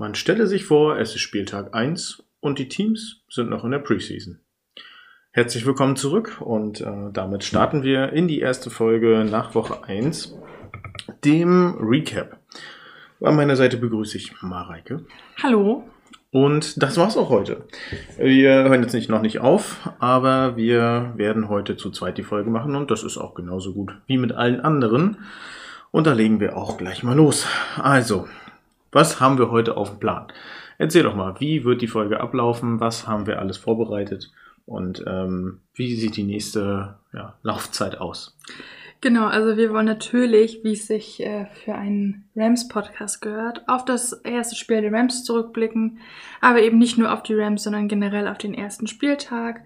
Man stelle sich vor, es ist Spieltag 1 und die Teams sind noch in der Preseason. Herzlich willkommen zurück und äh, damit starten wir in die erste Folge nach Woche 1, dem Recap. An meiner Seite begrüße ich Mareike. Hallo. Und das war's auch heute. Wir hören jetzt nicht noch nicht auf, aber wir werden heute zu zweit die Folge machen und das ist auch genauso gut wie mit allen anderen. Und da legen wir auch gleich mal los. Also, was haben wir heute auf dem Plan? Erzähl doch mal, wie wird die Folge ablaufen? Was haben wir alles vorbereitet? Und ähm, wie sieht die nächste ja, Laufzeit aus? Genau, also wir wollen natürlich, wie es sich äh, für einen Rams-Podcast gehört, auf das erste Spiel der Rams zurückblicken, aber eben nicht nur auf die Rams, sondern generell auf den ersten Spieltag,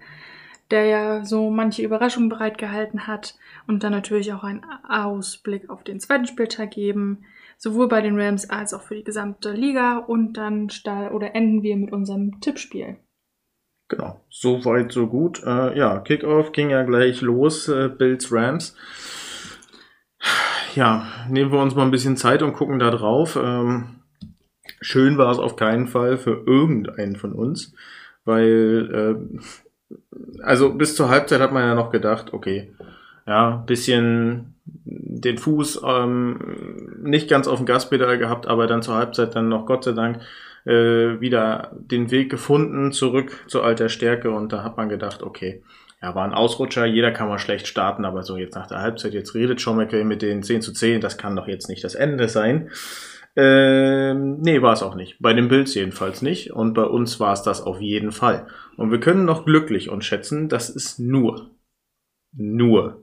der ja so manche Überraschungen bereitgehalten hat und dann natürlich auch einen Ausblick auf den zweiten Spieltag geben, sowohl bei den Rams als auch für die gesamte Liga und dann oder enden wir mit unserem Tippspiel. Genau, so weit, so gut. Äh, ja, Kickoff ging ja gleich los, äh, Bills Rams ja, nehmen wir uns mal ein bisschen Zeit und gucken da drauf. Ähm, schön war es auf keinen Fall für irgendeinen von uns, weil, äh, also bis zur Halbzeit hat man ja noch gedacht, okay, ja, bisschen den Fuß ähm, nicht ganz auf dem Gaspedal gehabt, aber dann zur Halbzeit dann noch Gott sei Dank äh, wieder den Weg gefunden zurück zur alter Stärke und da hat man gedacht, okay, ja, war ein Ausrutscher, jeder kann mal schlecht starten, aber so jetzt nach der Halbzeit, jetzt redet McVay mit den 10 zu 10, das kann doch jetzt nicht das Ende sein. Ähm, nee, war es auch nicht. Bei den Bills jedenfalls nicht. Und bei uns war es das auf jeden Fall. Und wir können noch glücklich uns schätzen, dass es nur, nur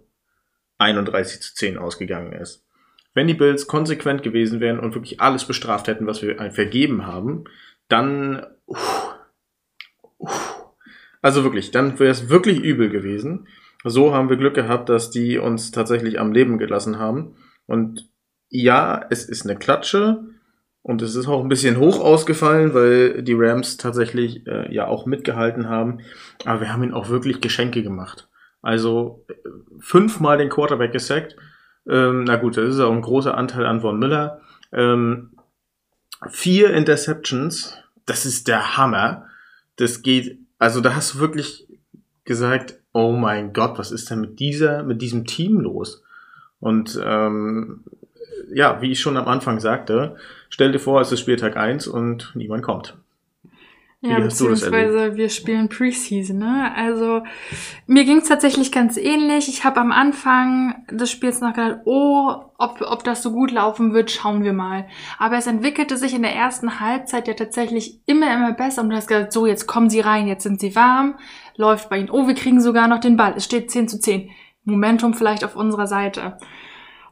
31 zu 10 ausgegangen ist. Wenn die Bills konsequent gewesen wären und wirklich alles bestraft hätten, was wir vergeben haben, dann, uff, uff, also wirklich, dann wäre es wirklich übel gewesen. So haben wir Glück gehabt, dass die uns tatsächlich am Leben gelassen haben. Und ja, es ist eine Klatsche und es ist auch ein bisschen hoch ausgefallen, weil die Rams tatsächlich äh, ja auch mitgehalten haben. Aber wir haben ihnen auch wirklich Geschenke gemacht. Also fünfmal den Quarterback gesackt. Ähm, na gut, das ist auch ein großer Anteil an Von Miller. Ähm, vier Interceptions, das ist der Hammer. Das geht also da hast du wirklich gesagt, oh mein Gott, was ist denn mit dieser, mit diesem Team los? Und ähm, ja, wie ich schon am Anfang sagte, stell dir vor, es ist Spieltag 1 und niemand kommt. Ja, beziehungsweise wir spielen Preseason, ne? Also mir ging es tatsächlich ganz ähnlich. Ich habe am Anfang des Spiels noch gedacht, oh, ob, ob das so gut laufen wird, schauen wir mal. Aber es entwickelte sich in der ersten Halbzeit ja tatsächlich immer, immer besser. Und du hast gesagt, so, jetzt kommen sie rein, jetzt sind sie warm, läuft bei ihnen. Oh, wir kriegen sogar noch den Ball. Es steht 10 zu 10. Momentum vielleicht auf unserer Seite.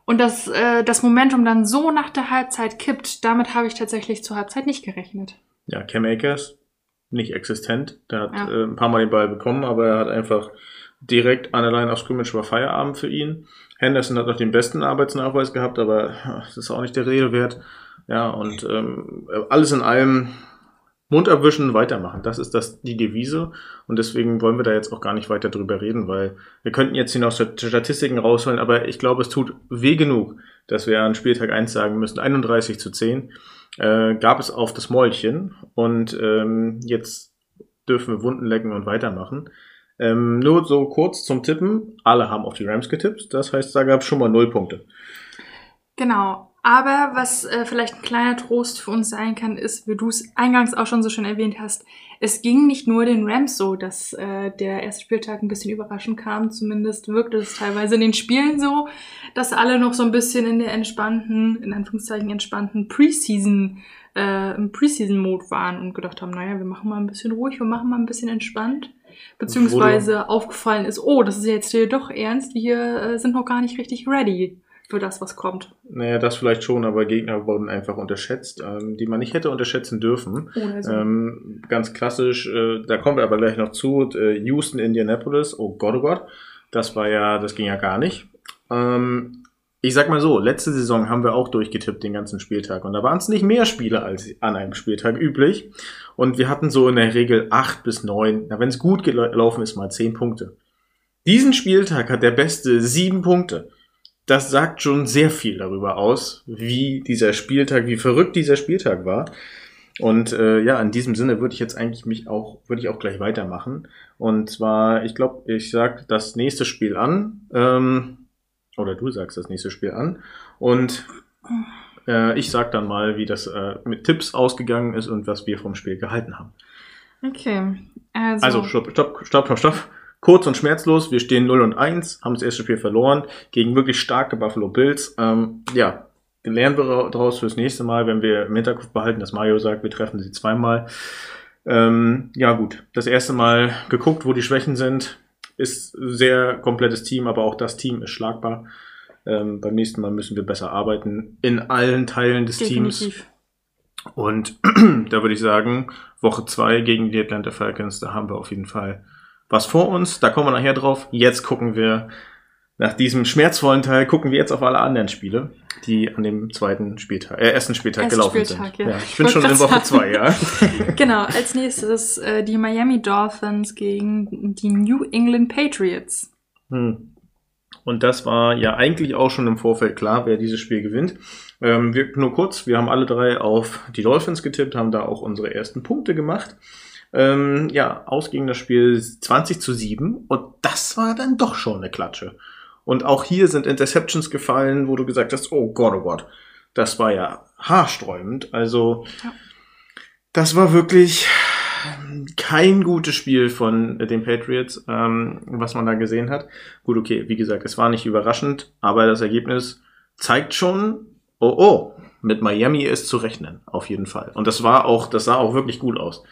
Und dass äh, das Momentum dann so nach der Halbzeit kippt, damit habe ich tatsächlich zur Halbzeit nicht gerechnet. Ja, Cam Akers nicht existent. Der hat ja. äh, ein paar Mal den Ball bekommen, aber er hat einfach direkt an der Line of Scrimmage war Feierabend für ihn. Henderson hat noch den besten Arbeitsnachweis gehabt, aber das ist auch nicht der Rede wert. Ja, und ähm, alles in allem Mund abwischen, weitermachen. Das ist das die Devise. Und deswegen wollen wir da jetzt auch gar nicht weiter drüber reden, weil wir könnten jetzt hier noch Statistiken rausholen, aber ich glaube, es tut weh genug, dass wir an Spieltag 1 sagen müssen, 31 zu 10 äh, gab es auf das Mäulchen und ähm, jetzt dürfen wir Wunden lecken und weitermachen. Ähm, nur so kurz zum Tippen. Alle haben auf die Rams getippt. Das heißt, da gab es schon mal null Punkte. Genau. Aber was äh, vielleicht ein kleiner Trost für uns sein kann, ist, wie du es eingangs auch schon so schön erwähnt hast, es ging nicht nur den Rams so, dass äh, der erste Spieltag ein bisschen überraschend kam. Zumindest wirkte es teilweise in den Spielen so, dass alle noch so ein bisschen in der entspannten, in Anführungszeichen entspannten Preseason, äh, im Preseason-Mode waren und gedacht haben, naja, wir machen mal ein bisschen ruhig, wir machen mal ein bisschen entspannt. Beziehungsweise aufgefallen ist, oh, das ist jetzt hier doch ernst, wir äh, sind noch gar nicht richtig ready für das, was kommt. Naja, das vielleicht schon, aber Gegner wurden einfach unterschätzt, ähm, die man nicht hätte unterschätzen dürfen. So. Ähm, ganz klassisch, äh, da kommen wir aber gleich noch zu, äh, Houston, Indianapolis, oh Gott, oh Gott, das war ja, das ging ja gar nicht. Ähm, ich sag mal so, letzte Saison haben wir auch durchgetippt den ganzen Spieltag und da waren es nicht mehr Spiele als an einem Spieltag üblich und wir hatten so in der Regel acht bis neun, na wenn es gut gelaufen ist, mal zehn Punkte. Diesen Spieltag hat der Beste sieben Punkte das sagt schon sehr viel darüber aus, wie dieser Spieltag, wie verrückt dieser Spieltag war. Und äh, ja, in diesem Sinne würde ich jetzt eigentlich mich auch, würde ich auch gleich weitermachen. Und zwar, ich glaube, ich sag das nächste Spiel an. Ähm, oder du sagst das nächste Spiel an. Und äh, ich sag dann mal, wie das äh, mit Tipps ausgegangen ist und was wir vom Spiel gehalten haben. Okay. Also, Also, stopp, stopp, stopp, stopp, stopp. Kurz und schmerzlos. Wir stehen 0 und 1, haben das erste Spiel verloren gegen wirklich starke Buffalo Bills. Ähm, ja, lernen wir daraus fürs nächste Mal, wenn wir im Hinterkopf behalten, dass Mario sagt, wir treffen sie zweimal. Ähm, ja, gut. Das erste Mal geguckt, wo die Schwächen sind. Ist sehr komplettes Team, aber auch das Team ist schlagbar. Ähm, beim nächsten Mal müssen wir besser arbeiten in allen Teilen des Teams. definitiv. Und da würde ich sagen, Woche zwei gegen die Atlanta Falcons, da haben wir auf jeden Fall was vor uns. Da kommen wir nachher drauf. Jetzt gucken wir, nach diesem schmerzvollen Teil, gucken wir jetzt auf alle anderen Spiele, die an dem zweiten Spieltag, äh, ersten Spieltag Ersten gelaufen Spieltag, sind. ja. ich Ich bin schon in Woche sagen. zwei, ja. Genau, als nächstes äh, die Miami Dolphins gegen die New England Patriots. Hm. Und das war ja eigentlich auch schon im Vorfeld klar, wer dieses Spiel gewinnt. Ähm, wir, nur kurz, wir haben alle drei auf die Dolphins getippt, haben da auch unsere ersten Punkte gemacht. Ähm, ja, ausging das Spiel 20 zu 7 und das war dann doch schon eine Klatsche. Und auch hier sind Interceptions gefallen, wo du gesagt hast, oh Gott, oh Gott, das war ja haarsträubend. Also, Ja. das war wirklich kein gutes Spiel von den Patriots, ähm, was man da gesehen hat. Gut, okay, wie gesagt, es war nicht überraschend, aber das Ergebnis zeigt schon, oh oh, mit Miami ist zu rechnen, auf jeden Fall. Und das war auch, das sah auch wirklich gut aus.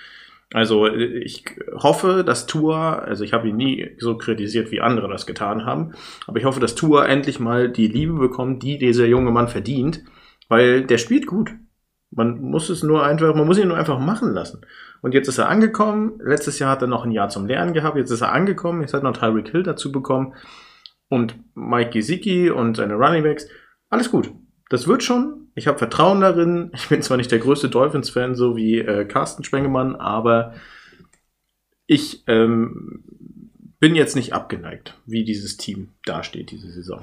Also ich hoffe, dass Tua, also ich habe ihn nie so kritisiert, wie andere das getan haben, aber ich hoffe, dass Tua endlich mal die Liebe bekommt, die dieser junge Mann verdient, weil der spielt gut. Man muss es nur einfach, man muss ihn nur einfach machen lassen. Und jetzt ist er angekommen. Letztes Jahr hat er noch ein Jahr zum Lernen gehabt. Jetzt ist er angekommen. Jetzt hat noch Tyreek Hill dazu bekommen. Und Mike Gesicki und seine Running Backs. Alles gut. Das wird schon. Ich habe Vertrauen darin. Ich bin zwar nicht der größte Dolphins-Fan, so wie äh, Carsten Spengemann, aber ich ähm, bin jetzt nicht abgeneigt, wie dieses Team dasteht diese Saison.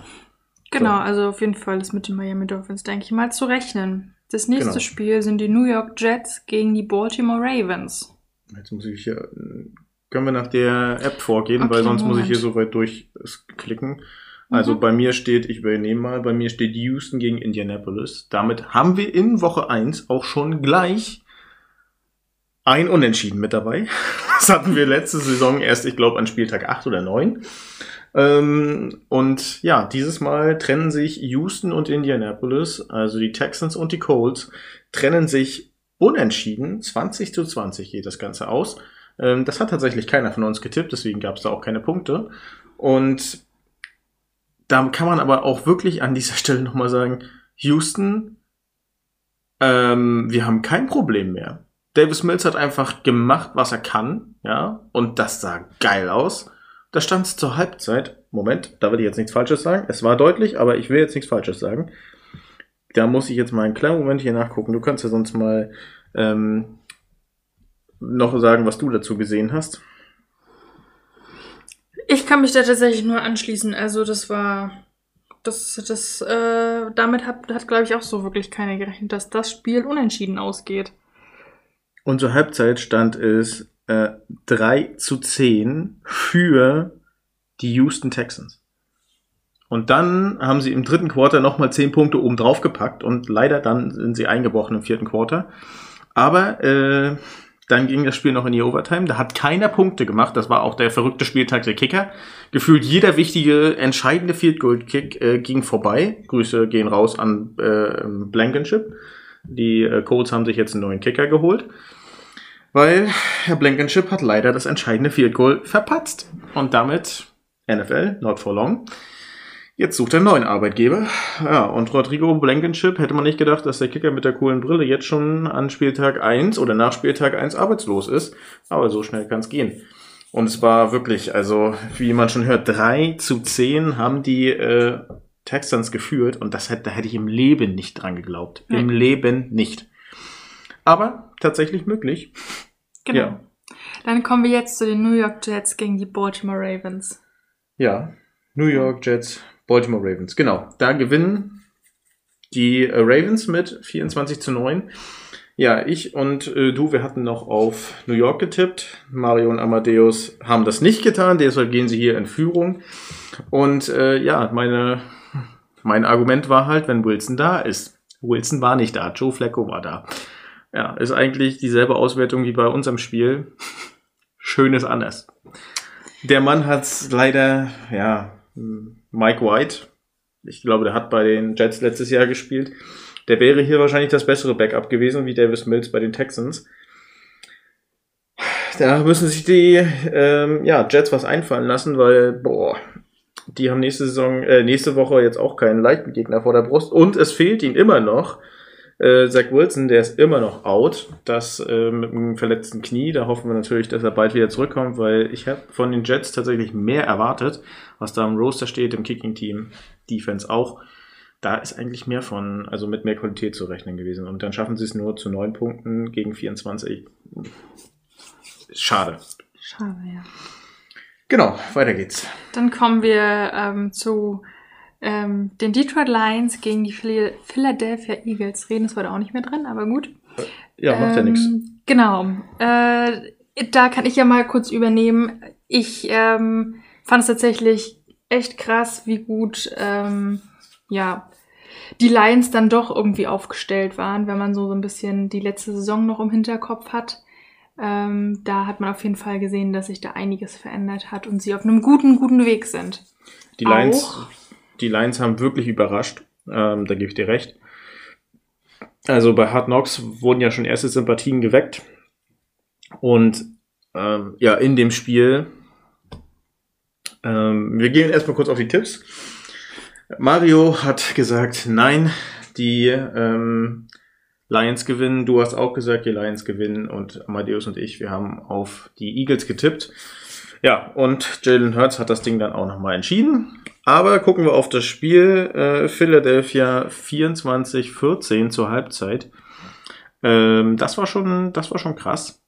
Genau, So. also auf jeden Fall ist mit den Miami Dolphins, denke ich mal, zu rechnen. Das nächste Genau. Spiel sind die New York Jets gegen die Baltimore Ravens. Jetzt muss ich hier. Können wir nach der App vorgehen, Okay, weil sonst muss ich Moment. hier so weit durchklicken. Also Mhm. bei mir steht, ich übernehme mal, bei mir steht Houston gegen Indianapolis. Damit haben wir in Woche 1 auch schon gleich ein Unentschieden mit dabei. Das hatten wir letzte Saison erst, ich glaube, an Spieltag 8 oder 9. Ähm, und ja, dieses Mal trennen sich Houston und Indianapolis, also die Texans und die Colts, trennen sich unentschieden. 20 zu 20 geht das Ganze aus. Ähm, das hat tatsächlich keiner von uns getippt, deswegen gab es da auch keine Punkte. Und da kann man aber auch wirklich an dieser Stelle nochmal sagen, Houston, ähm, wir haben kein Problem mehr. Davis Mills hat einfach gemacht, was er kann, ja, und das sah geil aus. Da stand es zur Halbzeit. Moment, da will ich jetzt nichts Falsches sagen. Es war deutlich, aber ich will jetzt nichts Falsches sagen. Da muss ich jetzt mal einen kleinen Moment hier nachgucken. Du kannst ja sonst mal ähm, noch sagen, was du dazu gesehen hast. Ich kann mich da tatsächlich nur anschließen. Also das war, das, das, äh, damit hat, hat glaube ich auch so wirklich keiner gerechnet, dass das Spiel unentschieden ausgeht. Und zur Halbzeit stand es äh, 3 zu 10 für die Houston Texans. Und dann haben sie im dritten Quarter nochmal 10 Punkte oben drauf gepackt und leider dann sind sie eingebrochen im vierten Quarter. Aber äh, dann ging das Spiel noch in die Overtime. Da hat keiner Punkte gemacht. Das war auch der verrückte Spieltag der Kicker. Gefühlt jeder wichtige, entscheidende Field Goal Kick äh, ging vorbei. Grüße gehen raus an äh, Blankenship. Die äh, Colts haben sich jetzt einen neuen Kicker geholt. Weil Herr Blankenship hat leider das entscheidende Field Goal verpatzt. Und damit NFL, not for long. Jetzt sucht er einen neuen Arbeitgeber. Ja, und Rodrigo Blankenship hätte man nicht gedacht, dass der Kicker mit der coolen Brille jetzt schon an Spieltag 1 oder nach Spieltag 1 arbeitslos ist. Aber so schnell kann es gehen. Und es war wirklich, also, wie man schon hört, 3 zu 10 haben die äh, Texans geführt. Und das hätte, da hätte ich im Leben nicht dran geglaubt. Im Nee. Leben nicht. Aber tatsächlich möglich. Genau. Ja. Dann kommen wir jetzt zu den New York Jets gegen die Baltimore Ravens. Ja, New York Jets, Baltimore Ravens. Genau, da gewinnen die äh, Ravens mit 24 zu 9. Ja, ich und äh, du, wir hatten noch auf New York getippt. Mario und Amadeus haben das nicht getan, deshalb gehen sie hier in Führung. Und äh, ja, meine, mein Argument war halt, wenn Wilson da ist. Wilson war nicht da, Joe Flacco war da. Ja, ist eigentlich dieselbe Auswertung wie bei unserem Spiel. Schönes anders. Der Mann hat's leider, ja, Mike White, ich glaube, der hat bei den Jets letztes Jahr gespielt. Der wäre hier wahrscheinlich das bessere Backup gewesen, wie Davis Mills bei den Texans. Da müssen sich die ähm, ja, Jets was einfallen lassen, weil, boah, die haben nächste Saison, äh, nächste Woche jetzt auch keinen leichten Gegner vor der Brust. Und es fehlt ihnen immer noch äh, Zach Wilson, der ist immer noch out. Das äh, mit einem verletzten Knie. Da hoffen wir natürlich, dass er bald wieder zurückkommt, weil ich habe von den Jets tatsächlich mehr erwartet, was da im Roster steht, im Kicking-Team, Defense auch. Da ist eigentlich mehr von, also mit mehr Qualität zu rechnen gewesen. Und dann schaffen sie es nur zu neun Punkten gegen 24. Schade. Schade, ja. Genau, weiter geht's. Dann kommen wir ähm, zu ähm, den Detroit Lions gegen die Philadelphia Eagles. Reden ist heute auch nicht mehr drin, aber gut. Ja, macht ähm, ja nichts. Genau. Äh, da kann ich ja mal kurz übernehmen. Ich ähm, fand es tatsächlich echt krass, wie gut ähm, ja die Lions dann doch irgendwie aufgestellt waren, wenn man so, so ein bisschen die letzte Saison noch im Hinterkopf hat. Ähm, da hat man auf jeden Fall gesehen, dass sich da einiges verändert hat und sie auf einem guten, guten Weg sind. Die Lions, Auch, die Lions haben wirklich überrascht. Ähm, da gebe ich dir recht. Also bei Hard Knocks wurden ja schon erste Sympathien geweckt. Und ähm, ja, in dem Spiel. Ähm, wir gehen erstmal kurz auf die Tipps. Mario hat gesagt, nein, die ähm, Lions gewinnen. Du hast auch gesagt, die Lions gewinnen. Und Amadeus und ich, wir haben auf die Eagles getippt. Ja, und Jalen Hurts hat das Ding dann auch nochmal entschieden. Aber gucken wir auf das Spiel. Äh, Philadelphia 24-14 zur Halbzeit. Ähm, das war schon, das war schon krass.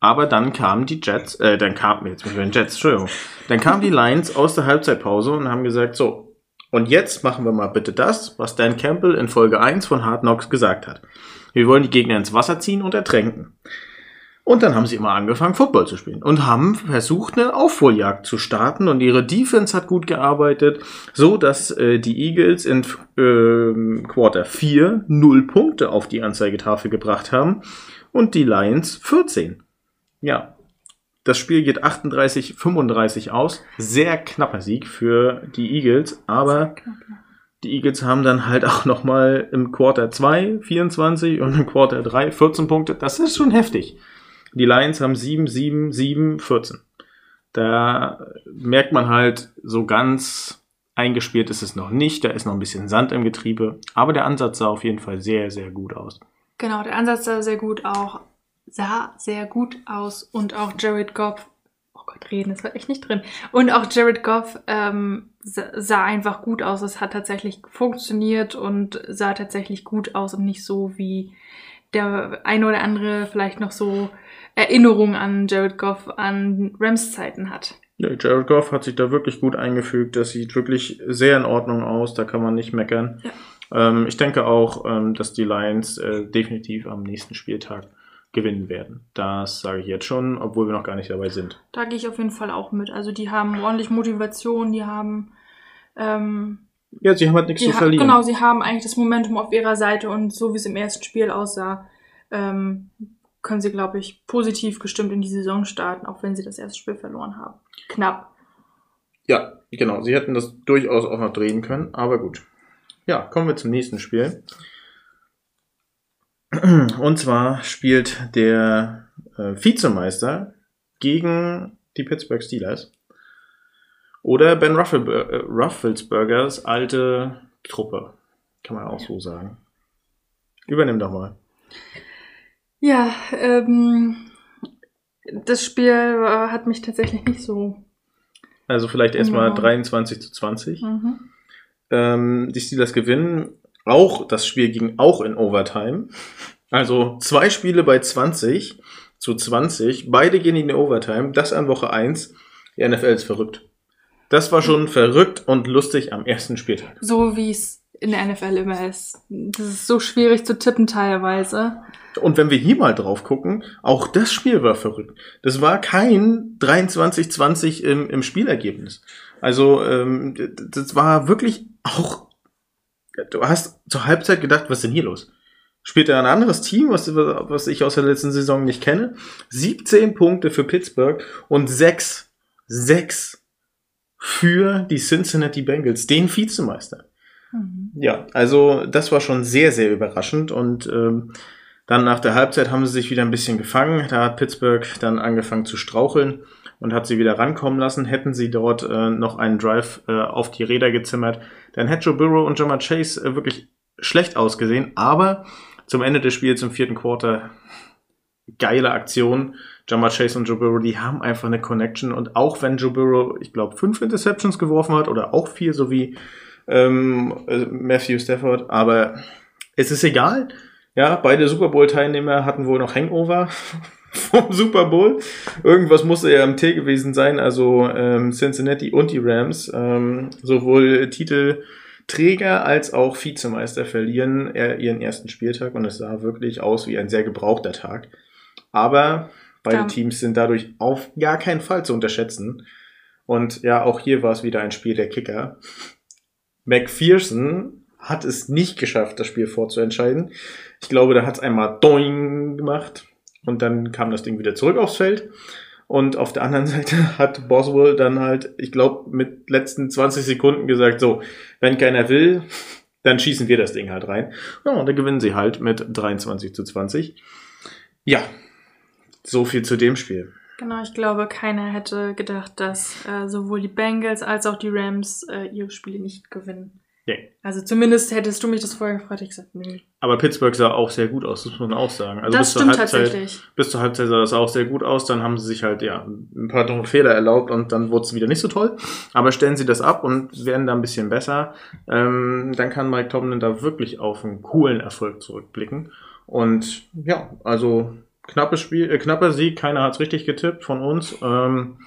Aber dann kamen die Jets, äh, dann kamen, jetzt mit den Jets, Entschuldigung. Dann kamen die Lions aus der Halbzeitpause und haben gesagt, so, und jetzt machen wir mal bitte das, was Dan Campbell in Folge 1 von Hard Knocks gesagt hat. Wir wollen die Gegner ins Wasser ziehen und ertränken. Und dann haben sie immer angefangen, Football zu spielen und haben versucht, eine Aufholjagd zu starten und ihre Defense hat gut gearbeitet, so dass äh, die Eagles in äh, Quarter 4 0 Punkte auf die Anzeigetafel gebracht haben und die Lions 14. Ja, das Spiel geht 38-35 aus. Sehr knapper Sieg für die Eagles, aber die Eagles haben dann halt auch nochmal im Quarter 2 24 und im Quarter 3 14 Punkte. Das ist schon heftig. Die Lions haben 7, 7, 7, 14. Da merkt man halt, so ganz eingespielt ist es noch nicht. Da ist noch ein bisschen Sand im Getriebe. Aber der Ansatz sah auf jeden Fall sehr, sehr gut aus. Genau, der Ansatz sah sehr gut auch, sah sehr gut aus. Und auch Jared Goff, oh Gott, reden ist echt nicht drin. Und auch Jared Goff ähm, sah einfach gut aus. Es hat tatsächlich funktioniert und sah tatsächlich gut aus und nicht so wie der eine oder andere vielleicht noch so Erinnerung an Jared Goff an Rams Zeiten hat. Ja, Jared Goff hat sich da wirklich gut eingefügt. Das sieht wirklich sehr in Ordnung aus. Da kann man nicht meckern. Ja. Ähm, ich denke auch, ähm, dass die Lions äh, definitiv am nächsten Spieltag gewinnen werden. Das sage ich jetzt schon, obwohl wir noch gar nicht dabei sind. Da gehe ich auf jeden Fall auch mit. Also die haben ordentlich Motivation, die haben ähm, ja, sie haben halt nichts zu verlieren. Genau, sie haben eigentlich das Momentum auf ihrer Seite und so wie es im ersten Spiel aussah, ähm, können sie, glaube ich, positiv gestimmt in die Saison starten, auch wenn sie das erste Spiel verloren haben. Knapp. Ja, genau. Sie hätten das durchaus auch noch drehen können, aber gut. Ja, kommen wir zum nächsten Spiel. Und zwar spielt der äh, Vizemeister gegen die Pittsburgh Steelers. Oder Ben äh, Rufflesburgers alte Truppe. Kann man auch so sagen. Übernimm doch mal. Ja, ähm, das Spiel äh, hat mich tatsächlich nicht so. Also vielleicht erstmal 23 zu 20. Mhm. Ähm, die Steelers gewinnen. Auch das Spiel ging auch in Overtime. Also zwei Spiele bei 20 zu 20. Beide gehen in die Overtime. Das an Woche 1. Die NFL ist verrückt. Das war schon verrückt und lustig am ersten Spieltag. So wie es in der NFL immer ist. Das ist so schwierig zu tippen teilweise. Und wenn wir hier mal drauf gucken, auch das Spiel war verrückt. Das war kein 23-20 im, im Spielergebnis. Also ähm, das war wirklich auch. Du hast zur Halbzeit gedacht, was ist denn hier los? Spielt er ein anderes Team, was, was ich aus der letzten Saison nicht kenne? 17 Punkte für Pittsburgh und 6, 6 für die Cincinnati Bengals, den Vizemeister. Mhm. Ja, also das war schon sehr, sehr überraschend und ähm, dann nach der Halbzeit haben sie sich wieder ein bisschen gefangen. Da hat Pittsburgh dann angefangen zu straucheln und hat sie wieder rankommen lassen. Hätten sie dort äh, noch einen Drive äh, auf die Räder gezimmert, dann hätte Joe Burrow und Jamar Chase äh, wirklich schlecht ausgesehen. Aber zum Ende des Spiels im vierten Quarter geile Aktion. Jamar Chase und Joe Burrow, die haben einfach eine Connection. Und auch wenn Joe Burrow, ich glaube, fünf Interceptions geworfen hat oder auch vier, so wie ähm, äh, Matthew Stafford, aber es ist egal. Ja, beide Super Bowl-Teilnehmer hatten wohl noch Hangover vom Super Bowl. Irgendwas musste ja im T gewesen sein, also ähm, Cincinnati und die Rams, ähm, sowohl Titelträger als auch Vizemeister verlieren ihren ersten Spieltag und es sah wirklich aus wie ein sehr gebrauchter Tag. Aber beide ja. Teams sind dadurch auf gar keinen Fall zu unterschätzen. Und ja, auch hier war es wieder ein Spiel der Kicker. McPherson hat es nicht geschafft, das Spiel vorzuentscheiden. Ich glaube, da hat es einmal Doing gemacht und dann kam das Ding wieder zurück aufs Feld. Und auf der anderen Seite hat Boswell dann halt, ich glaube, mit letzten 20 Sekunden gesagt, so, wenn keiner will, dann schießen wir das Ding halt rein. Ja, und dann gewinnen sie halt mit 23 zu 20. Ja, so viel zu dem Spiel. Genau, ich glaube, keiner hätte gedacht, dass äh, sowohl die Bengals als auch die Rams äh, ihre Spiele nicht gewinnen. Nee. Also zumindest hättest du mich das vorher gefragt, ich gesagt, nee. Aber Pittsburgh sah auch sehr gut aus, das muss man auch sagen. Also das bis stimmt zur Halbzeit, tatsächlich. Bis zur Halbzeit sah das auch sehr gut aus, dann haben sie sich halt ja ein paar Fehler erlaubt und dann wurde es wieder nicht so toll. Aber stellen sie das ab und werden da ein bisschen besser, ähm, dann kann Mike Tomlin da wirklich auf einen coolen Erfolg zurückblicken. Und ja, also knappes Spiel, äh, knapper Sieg, keiner hat es richtig getippt von uns. Ähm,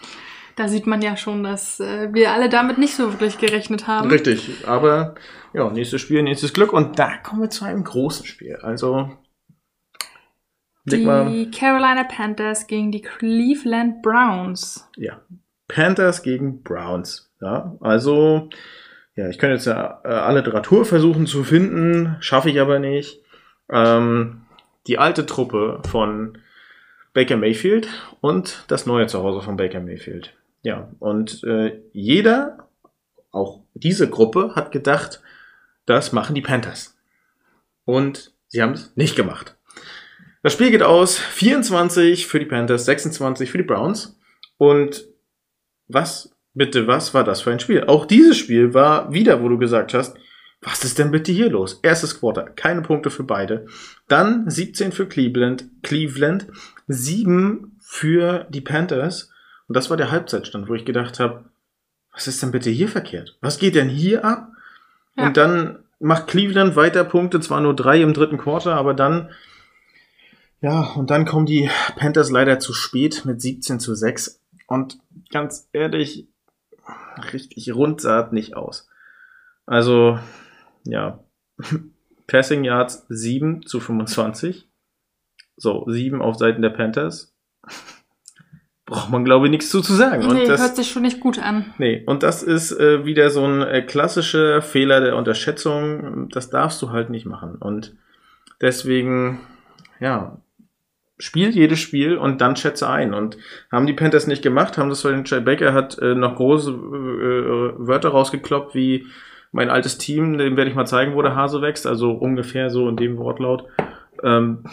da sieht man ja schon, dass äh, wir alle damit nicht so wirklich gerechnet haben. Richtig, aber ja, nächstes Spiel, nächstes Glück und da kommen wir zu einem großen Spiel. Also die mal. Carolina Panthers gegen die Cleveland Browns. Ja, Panthers gegen Browns. Ja, also ja, ich könnte jetzt ja äh, alle Literatur versuchen zu finden, schaffe ich aber nicht. Ähm, die alte Truppe von Baker Mayfield und das neue Zuhause von Baker Mayfield. Ja, und äh, jeder, auch diese Gruppe, hat gedacht, das machen die Panthers. Und sie haben es nicht gemacht. Das Spiel geht aus 24 für die Panthers, 26 für die Browns. Und was, bitte, was war das für ein Spiel? Auch dieses Spiel war wieder, wo du gesagt hast, was ist denn bitte hier los? Erstes Quarter, keine Punkte für beide. Dann 17 für Cleveland, Cleveland, 7 für die Panthers. Und das war der Halbzeitstand, wo ich gedacht habe, was ist denn bitte hier verkehrt? Was geht denn hier ab? Ja. Und dann macht Cleveland weiter Punkte, zwar nur drei im dritten Quarter, aber dann, ja, und dann kommen die Panthers leider zu spät mit 17 zu 6. Und ganz ehrlich, richtig rund sah es nicht aus. Also, ja, Passing Yards 7 zu 25. So, 7 auf Seiten der Panthers braucht man, glaube ich, nichts zu, zu sagen. Nee, und das, hört sich schon nicht gut an. Nee, und das ist äh, wieder so ein äh, klassischer Fehler der Unterschätzung. Das darfst du halt nicht machen. Und deswegen, ja, spiel jedes Spiel und dann schätze ein. Und haben die Panthers nicht gemacht, haben das, weil Jay Baker hat äh, noch große äh, Wörter rausgekloppt, wie mein altes Team, dem werde ich mal zeigen, wo der Hase wächst. Also ungefähr so in dem Wortlaut. Ähm,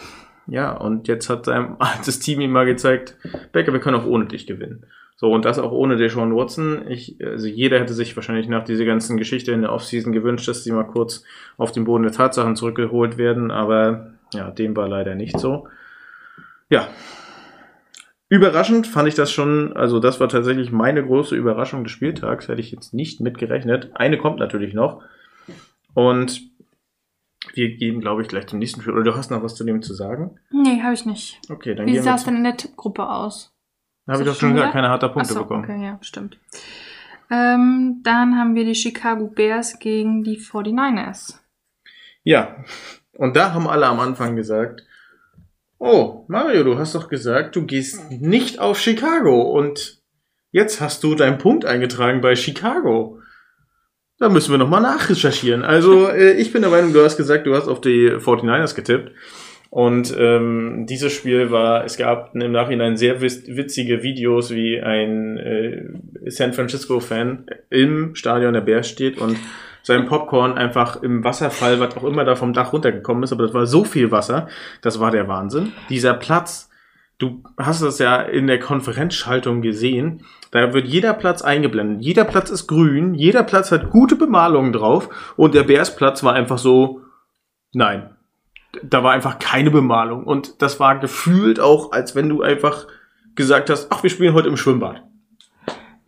ja, und jetzt hat sein altes Team ihm mal gezeigt, Becker, wir können auch ohne dich gewinnen. So, und das auch ohne Deshaun Watson. Ich, also jeder hätte sich wahrscheinlich nach dieser ganzen Geschichte in der Offseason gewünscht, dass sie mal kurz auf den Boden der Tatsachen zurückgeholt werden, aber ja, dem war leider nicht so. Ja. Überraschend fand ich das schon, also das war tatsächlich meine große Überraschung des Spieltags, hätte ich jetzt nicht mitgerechnet. Eine kommt natürlich noch. Und wir gehen, glaube ich, gleich zum nächsten Spiel. Oder du hast noch was zu dem zu sagen? Nee, habe ich nicht. Okay, dann Wie gehen sah es denn in der Tippgruppe aus? Habe ich doch schon gesagt, keine harter Punkte Achso, bekommen. Okay, ja, stimmt. Ähm, dann haben wir die Chicago Bears gegen die 49ers. Ja, und da haben alle am Anfang gesagt, oh, Mario, du hast doch gesagt, du gehst nicht auf Chicago und jetzt hast du deinen Punkt eingetragen bei Chicago. Da müssen wir nochmal nachrecherchieren. Also, äh, ich bin der Meinung, du hast gesagt, du hast auf die 49ers getippt. Und ähm, dieses Spiel war, es gab im Nachhinein sehr witzige Videos, wie ein äh, San Francisco-Fan im Stadion der Bears steht und sein Popcorn einfach im Wasserfall, was auch immer da vom Dach runtergekommen ist, aber das war so viel Wasser, das war der Wahnsinn. Dieser Platz, du hast es ja in der Konferenzschaltung gesehen, da wird jeder Platz eingeblendet. Jeder Platz ist grün, jeder Platz hat gute Bemalungen drauf und der Bears-Platz war einfach so, nein, da war einfach keine Bemalung. Und das war gefühlt auch, als wenn du einfach gesagt hast, ach, wir spielen heute im Schwimmbad.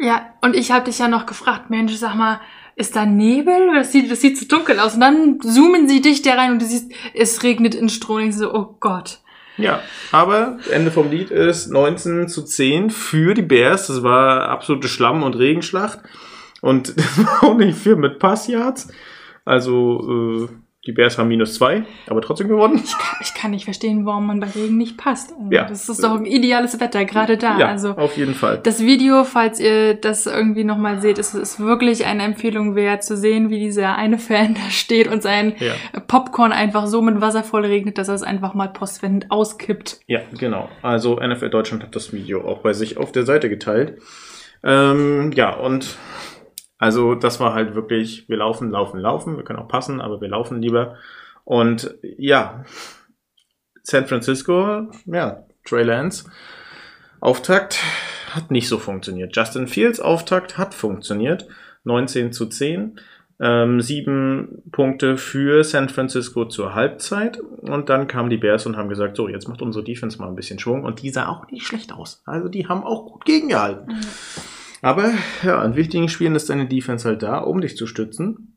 Ja, und ich habe dich ja noch gefragt, Mensch, sag mal, ist da Nebel? Das sieht, das sieht so dunkel aus. Und dann zoomen sie dich da rein und du siehst, es regnet in Stroh. Und ich so, oh Gott. Ja, aber Ende vom Lied ist 19 zu 10 für die Bears. Das war absolute Schlamm- und Regenschlacht. Und das war auch nicht viel mit Passyards. Also, äh, die Bears haben minus zwei, aber trotzdem gewonnen. Ich kann, ich kann nicht verstehen, warum man bei Regen nicht passt. Also ja. Das ist doch ein ideales Wetter, gerade da. Ja, also auf jeden Fall. Das Video, falls ihr das irgendwie nochmal seht, ist, ist wirklich eine Empfehlung wert, zu sehen, wie dieser eine Fan da steht und sein ja. Popcorn einfach so mit Wasser voll regnet, dass er es einfach mal postwendend auskippt. Ja, genau. Also NFL Deutschland hat das Video auch bei sich auf der Seite geteilt. Ähm, ja, und also das war halt wirklich, wir laufen, laufen, laufen. Wir können auch passen, aber wir laufen lieber. Und ja, San Francisco, ja, Trey Lance, Auftakt hat nicht so funktioniert. Justin Fields Auftakt hat funktioniert. 19 zu 10. Ähm, sieben Punkte für San Francisco zur Halbzeit. Und dann kamen die Bears und haben gesagt, so, jetzt macht unsere Defense mal ein bisschen Schwung. Und die sah auch nicht schlecht aus. Also die haben auch gut gegengehalten. Mhm. Aber ja, in wichtigen Spielen ist deine Defense halt da, um dich zu stützen.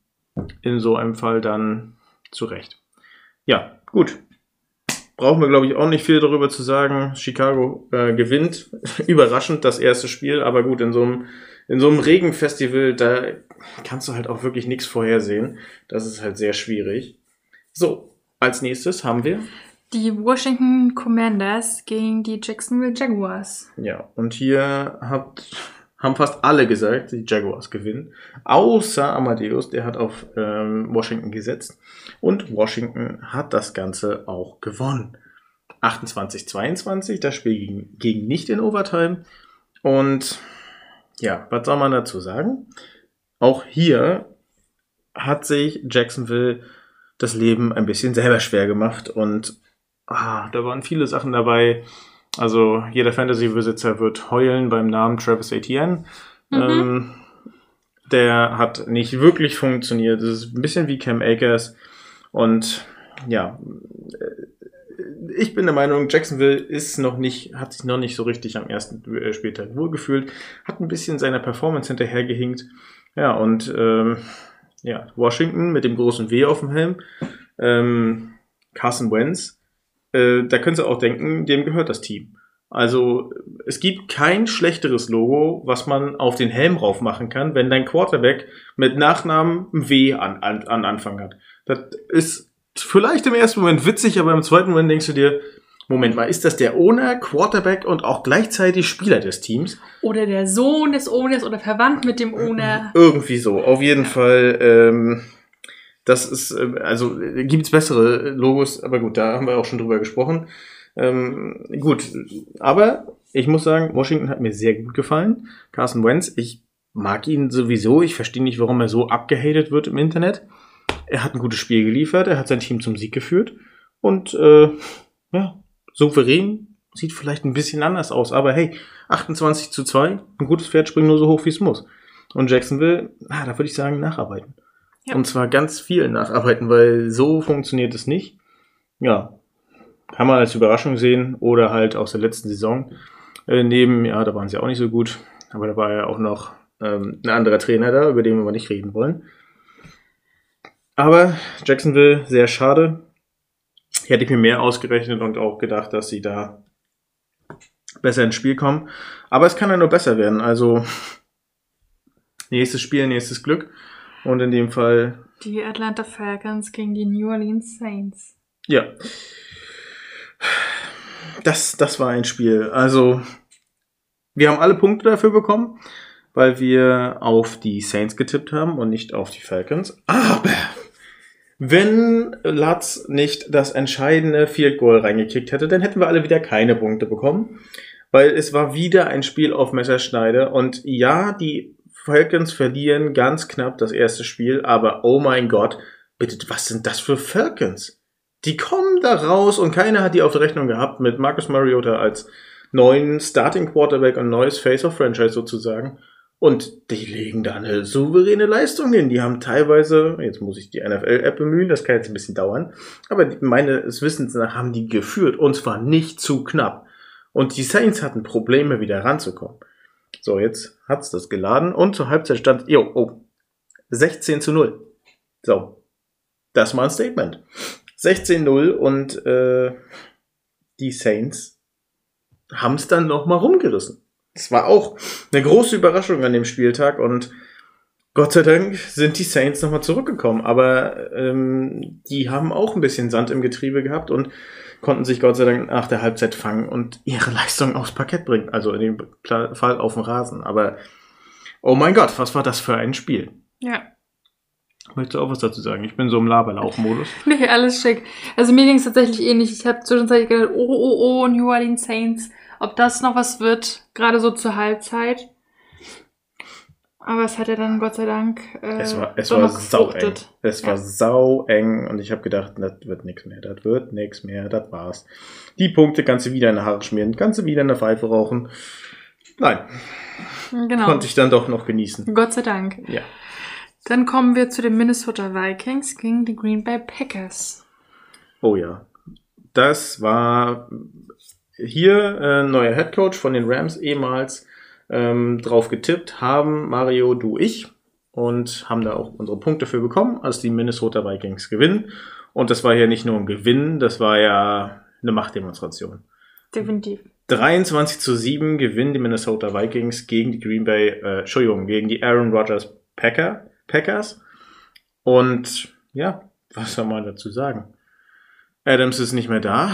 In so einem Fall dann zurecht. Ja, gut. Brauchen wir, glaube ich, auch nicht viel darüber zu sagen. Chicago äh, gewinnt. Überraschend das erste Spiel, aber gut, in so einem, in so einem Regenfestival, da kannst du halt auch wirklich nichts vorhersehen. Das ist halt sehr schwierig. So, als nächstes haben wir die Washington Commanders gegen die Jacksonville Jaguars. Ja, und hier habt haben fast alle gesagt, die Jaguars gewinnen. Außer Amadeus, der hat auf ähm, Washington gesetzt. Und Washington hat das Ganze auch gewonnen. 28-22, das Spiel ging, ging nicht in Overtime. Und ja, was soll man dazu sagen? Auch hier hat sich Jacksonville das Leben ein bisschen selber schwer gemacht und ah, da waren viele Sachen dabei, also jeder Fantasy-Besitzer wird heulen beim Namen Travis Etienne. Mhm. Ähm, der hat nicht wirklich funktioniert. Das ist ein bisschen wie Cam Akers. Und ja, ich bin der Meinung, Jacksonville ist noch nicht, hat sich noch nicht so richtig am ersten Spieltag wohlgefühlt, hat ein bisschen seiner Performance hinterhergehinkt. Ja, und ähm, ja, Washington mit dem großen W auf dem Helm, ähm, Carson Wentz, äh, da können Sie auch denken, dem gehört das Team. Also es gibt kein schlechteres Logo, was man auf den Helm rauf machen kann, wenn dein Quarterback mit Nachnamen W an, an, an Anfang hat. Das ist vielleicht im ersten Moment witzig, aber im zweiten Moment denkst du dir, Moment mal, ist das der Owner, Quarterback und auch gleichzeitig Spieler des Teams? Oder der Sohn des Owners oder verwandt mit dem Owner? Irgendwie so. Auf jeden Fall. Ähm, das ist, äh, also gibt es bessere Logos, aber gut, da haben wir auch schon drüber gesprochen. Ähm, gut, aber ich muss sagen, Washington hat mir sehr gut gefallen. Carson Wentz, ich mag ihn sowieso. Ich verstehe nicht, warum er so abgehatet wird im Internet. Er hat ein gutes Spiel geliefert, er hat sein Team zum Sieg geführt und äh, ja, souverän sieht vielleicht ein bisschen anders aus, aber hey, 28 zu 2, ein gutes Pferd springt nur so hoch, wie es muss. Und Jacksonville, ah, da würde ich sagen, nacharbeiten. Ja. Und zwar ganz viel nacharbeiten, weil so funktioniert es nicht. Ja, kann man als Überraschung sehen oder halt aus der letzten Saison äh, neben, ja, da waren sie auch nicht so gut, aber da war ja auch noch ähm, ein anderer Trainer da, über den wir nicht reden wollen. Aber Jacksonville, sehr schade. Hätte ich mir mehr ausgerechnet und auch gedacht, dass sie da besser ins Spiel kommen. Aber es kann ja nur besser werden. Also Nächstes Spiel, nächstes Glück. Und in dem Fall, Die Atlanta Falcons gegen die New Orleans Saints. ja. Das, das war ein Spiel. Also, wir haben alle Punkte dafür bekommen, weil wir auf die Saints getippt haben und nicht auf die Falcons. Aber wenn Latz nicht das entscheidende Field Goal reingekickt hätte, dann hätten wir alle wieder keine Punkte bekommen, weil es war wieder ein Spiel auf Messerschneide und ja, die Falcons verlieren ganz knapp das erste Spiel, aber oh mein Gott, bitte, was sind das für Falcons? Die kommen da raus und keiner hat die auf der Rechnung gehabt mit Marcus Mariota als neuen Starting Quarterback und neues Face of Franchise sozusagen. Und die legen da eine souveräne Leistung hin. Die haben teilweise, jetzt muss ich die NFL-App bemühen, das kann jetzt ein bisschen dauern, aber meines Wissens nach haben die geführt und zwar nicht zu knapp. Und die Saints hatten Probleme, wieder ranzukommen. So, jetzt hat's das geladen und zur Halbzeit stand, jo, oh, 16 zu 0. So, das war ein Statement. 16-0 und äh, die Saints haben es dann noch mal rumgerissen. Es war auch eine große Überraschung an dem Spieltag und Gott sei Dank sind die Saints nochmal zurückgekommen, aber ähm, die haben auch ein bisschen Sand im Getriebe gehabt und konnten sich Gott sei Dank nach der Halbzeit fangen und ihre Leistung aufs Parkett bringen, also in dem Fall auf dem Rasen. Aber oh mein Gott, was war das für ein Spiel? Ja. Möchtest du auch was dazu sagen? Ich bin so im Laberlauch-Modus. Nee, alles schick. Also mir ging es tatsächlich ähnlich. Ich habe zwischenzeitlich gedacht, oh, oh, oh, New Orleans Saints, ob das noch was wird, gerade so zur Halbzeit. Aber es hat ja dann Gott sei Dank äh, Es war, es war sau eng. Es war Ja. sau eng und ich habe gedacht, das wird nichts mehr, das wird nichts mehr, das war's. Die Punkte kannst du wieder in die Haare schmieren, kannst du wieder in der Pfeife rauchen. Nein, Genau. konnte ich dann doch noch genießen. Gott sei Dank. Ja. Dann kommen wir zu den Minnesota Vikings gegen die Green Bay Packers. Oh ja. Das war hier äh, neuer Headcoach von den Rams ehemals ähm, drauf getippt haben, Mario, du, ich. Und haben da auch unsere Punkte für bekommen, als die Minnesota Vikings gewinnen. Und das war ja nicht nur ein Gewinn, das war ja eine Machtdemonstration. Definitiv. 23 zu 7 gewinnen die Minnesota Vikings gegen die Green Bay, äh, Entschuldigung, gegen die Aaron Rodgers Packer, Packers. Und ja, was soll man dazu sagen? Adams ist nicht mehr da.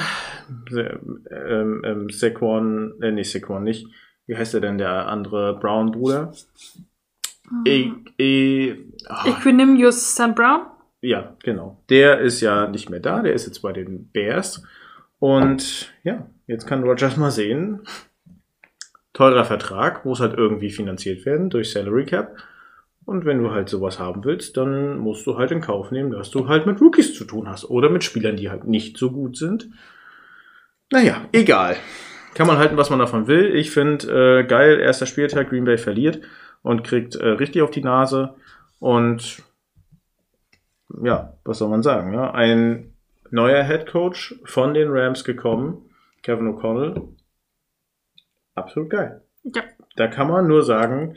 Ähm, ähm, Saquon, äh, nicht Saquon, nicht. Wie heißt er denn, der andere Brown-Bruder? E, e, ah, Equinemius St. Brown? ja, genau. Der ist ja nicht mehr da, der ist jetzt bei den Bears. Und ja, jetzt kann Rogers mal sehen. Teurer Vertrag, muss halt irgendwie finanziert werden durch Salary Cap. Und wenn du halt sowas haben willst, dann musst du halt in Kauf nehmen, dass du halt mit Rookies zu tun hast. Oder mit Spielern, die halt nicht so gut sind. Naja, egal. Kann man halten, was man davon will. Ich finde, äh, geil, erster Spieltag, Green Bay verliert und kriegt äh, richtig auf die Nase. Und ja, was soll man sagen? Ja? Ein neuer Head Coach von den Rams gekommen, Kevin O'Connell. Absolut geil. Ja. Da kann man nur sagen,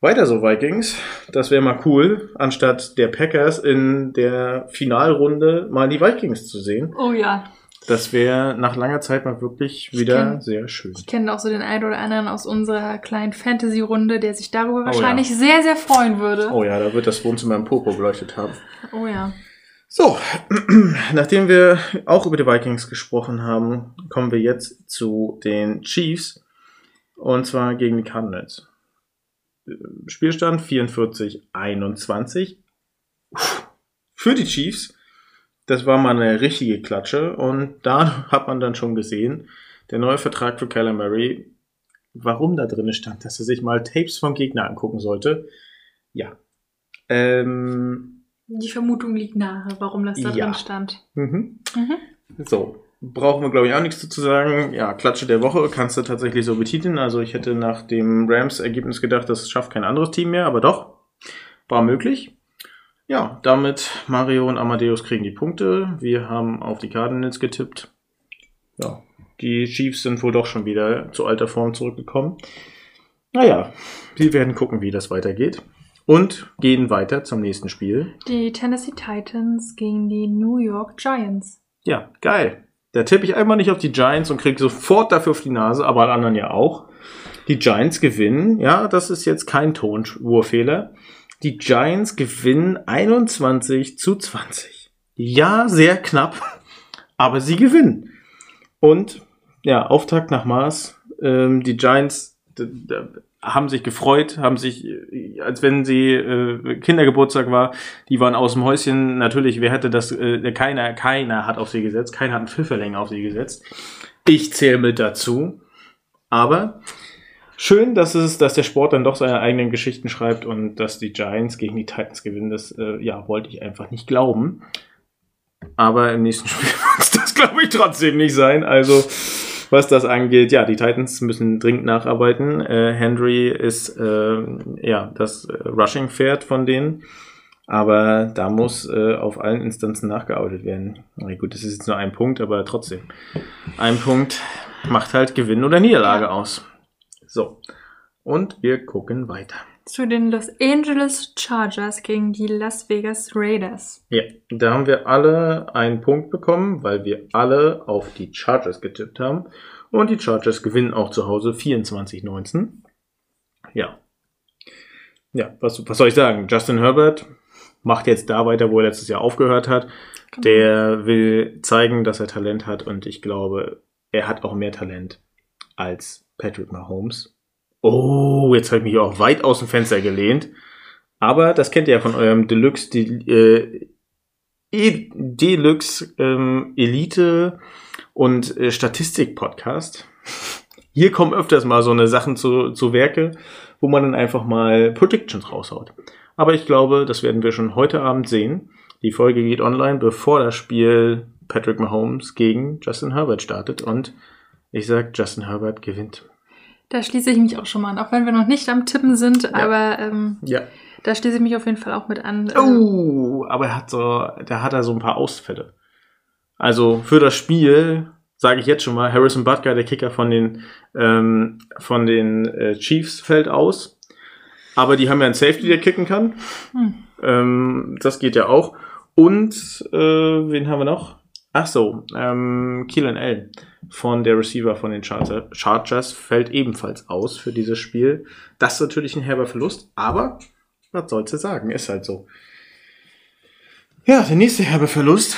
weiter so Vikings. Das wäre mal cool, anstatt der Packers in der Finalrunde mal die Vikings zu sehen. Oh ja. Das wäre nach langer Zeit mal wirklich wieder kenn- sehr schön. Ich kenne auch so den einen oder anderen aus unserer kleinen Fantasy-Runde, der sich darüber ja. wahrscheinlich sehr, sehr freuen würde. Oh ja, da wird das Wohnzimmer im Popo beleuchtet haben. Oh ja. So, nachdem wir auch über die Vikings gesprochen haben, kommen wir jetzt zu den Chiefs. Und zwar gegen die Cardinals. Spielstand 44-21. Für die Chiefs. Das war mal eine richtige Klatsche. Und da hat man dann schon gesehen, der neue Vertrag für Kyler Murray, warum da drin stand, dass er sich mal Tapes vom Gegner angucken sollte. Ja. Ähm, Die Vermutung liegt nahe, warum das da Ja. drin stand. mhm. Mhm. So, brauchen wir glaube ich auch nichts dazu sagen. Ja, Klatsche der Woche kannst du tatsächlich so betiteln. Also ich hätte nach dem Rams-Ergebnis gedacht, das schafft kein anderes Team mehr, aber doch, war möglich. Ja, damit Mario und Amadeus kriegen die Punkte. Wir haben auf die Cardinals getippt. Ja, die Chiefs sind wohl doch schon wieder zu alter Form zurückgekommen. Naja, wir werden gucken, wie das weitergeht. Und gehen weiter zum nächsten Spiel. Die Tennessee Titans gegen die New York Giants. Ja, geil. Da tippe ich einmal nicht auf die Giants und kriege sofort dafür auf die Nase, aber alle anderen ja auch. Die Giants gewinnen, ja, das ist jetzt kein Tonspurfehler. Die Giants gewinnen 21 zu 20. Ja, sehr knapp, aber sie gewinnen. Und ja, Auftakt nach Mars. Ähm, die Giants haben sich gefreut, haben sich, als wenn sie äh, Kindergeburtstag war, die waren aus dem Häuschen. Natürlich, wer hätte das, äh, keiner, keiner hat auf sie gesetzt, keiner hat einen Pfifferling auf sie gesetzt. Ich zähle mit dazu. Aber schön, dass es, dass der Sport dann doch seine eigenen Geschichten schreibt und dass die Giants gegen die Titans gewinnen. Das äh, ja, wollte ich einfach nicht glauben. Aber im nächsten Spiel wird es das, glaube ich, trotzdem nicht sein. Also, was das angeht, ja, die Titans müssen dringend nacharbeiten. Äh, Henry ist äh, ja das Rushing-Pferd von denen. Aber da muss äh, auf allen Instanzen nachgearbeitet werden. Na gut, das ist jetzt nur ein Punkt, aber trotzdem. Ein Punkt macht halt Gewinn oder Niederlage aus. So. Und wir gucken weiter. Zu den Los Angeles Chargers gegen die Las Vegas Raiders. Ja, da haben wir alle einen Punkt bekommen, weil wir alle auf die Chargers getippt haben. Und die Chargers gewinnen auch zu Hause 24-19. Ja. Ja, was, was soll ich sagen? Justin Herbert macht jetzt da weiter, wo er letztes Jahr aufgehört hat. Genau. Der will zeigen, dass er Talent hat und ich glaube, er hat auch mehr Talent als Patrick Mahomes. Oh, jetzt habe ich mich auch weit aus dem Fenster gelehnt. Aber das kennt ihr ja von eurem Deluxe, die, äh, e Deluxe ähm, Elite und äh, Statistik Podcast. Hier kommen öfters mal so eine Sachen zu, zu Werke, wo man dann einfach mal Predictions raushaut. Aber ich glaube, das werden wir schon heute Abend sehen. Die Folge geht online, bevor das Spiel Patrick Mahomes gegen Justin Herbert startet. Und ich sage, Justin Herbert gewinnt. Da schließe ich mich auch schon mal an, auch wenn wir noch nicht am Tippen sind, ja. aber ähm, ja. da schließe ich mich auf jeden Fall auch mit an. Oh, aber er hat so, da hat er so ein paar Ausfälle. Also für das Spiel sage ich jetzt schon mal, Harrison Butker, der Kicker von den ähm, von den äh, Chiefs, fällt aus. Aber die haben ja einen Safety, der kicken kann. Hm. Ähm, das geht ja auch. Und äh, wen haben wir noch? Ach so, ähm, Keelan Allen von der Receiver von den Chargers fällt ebenfalls aus für dieses Spiel. Das ist natürlich ein herber Verlust, aber was sollst du sagen, ist halt so. Ja, der nächste herbe Verlust,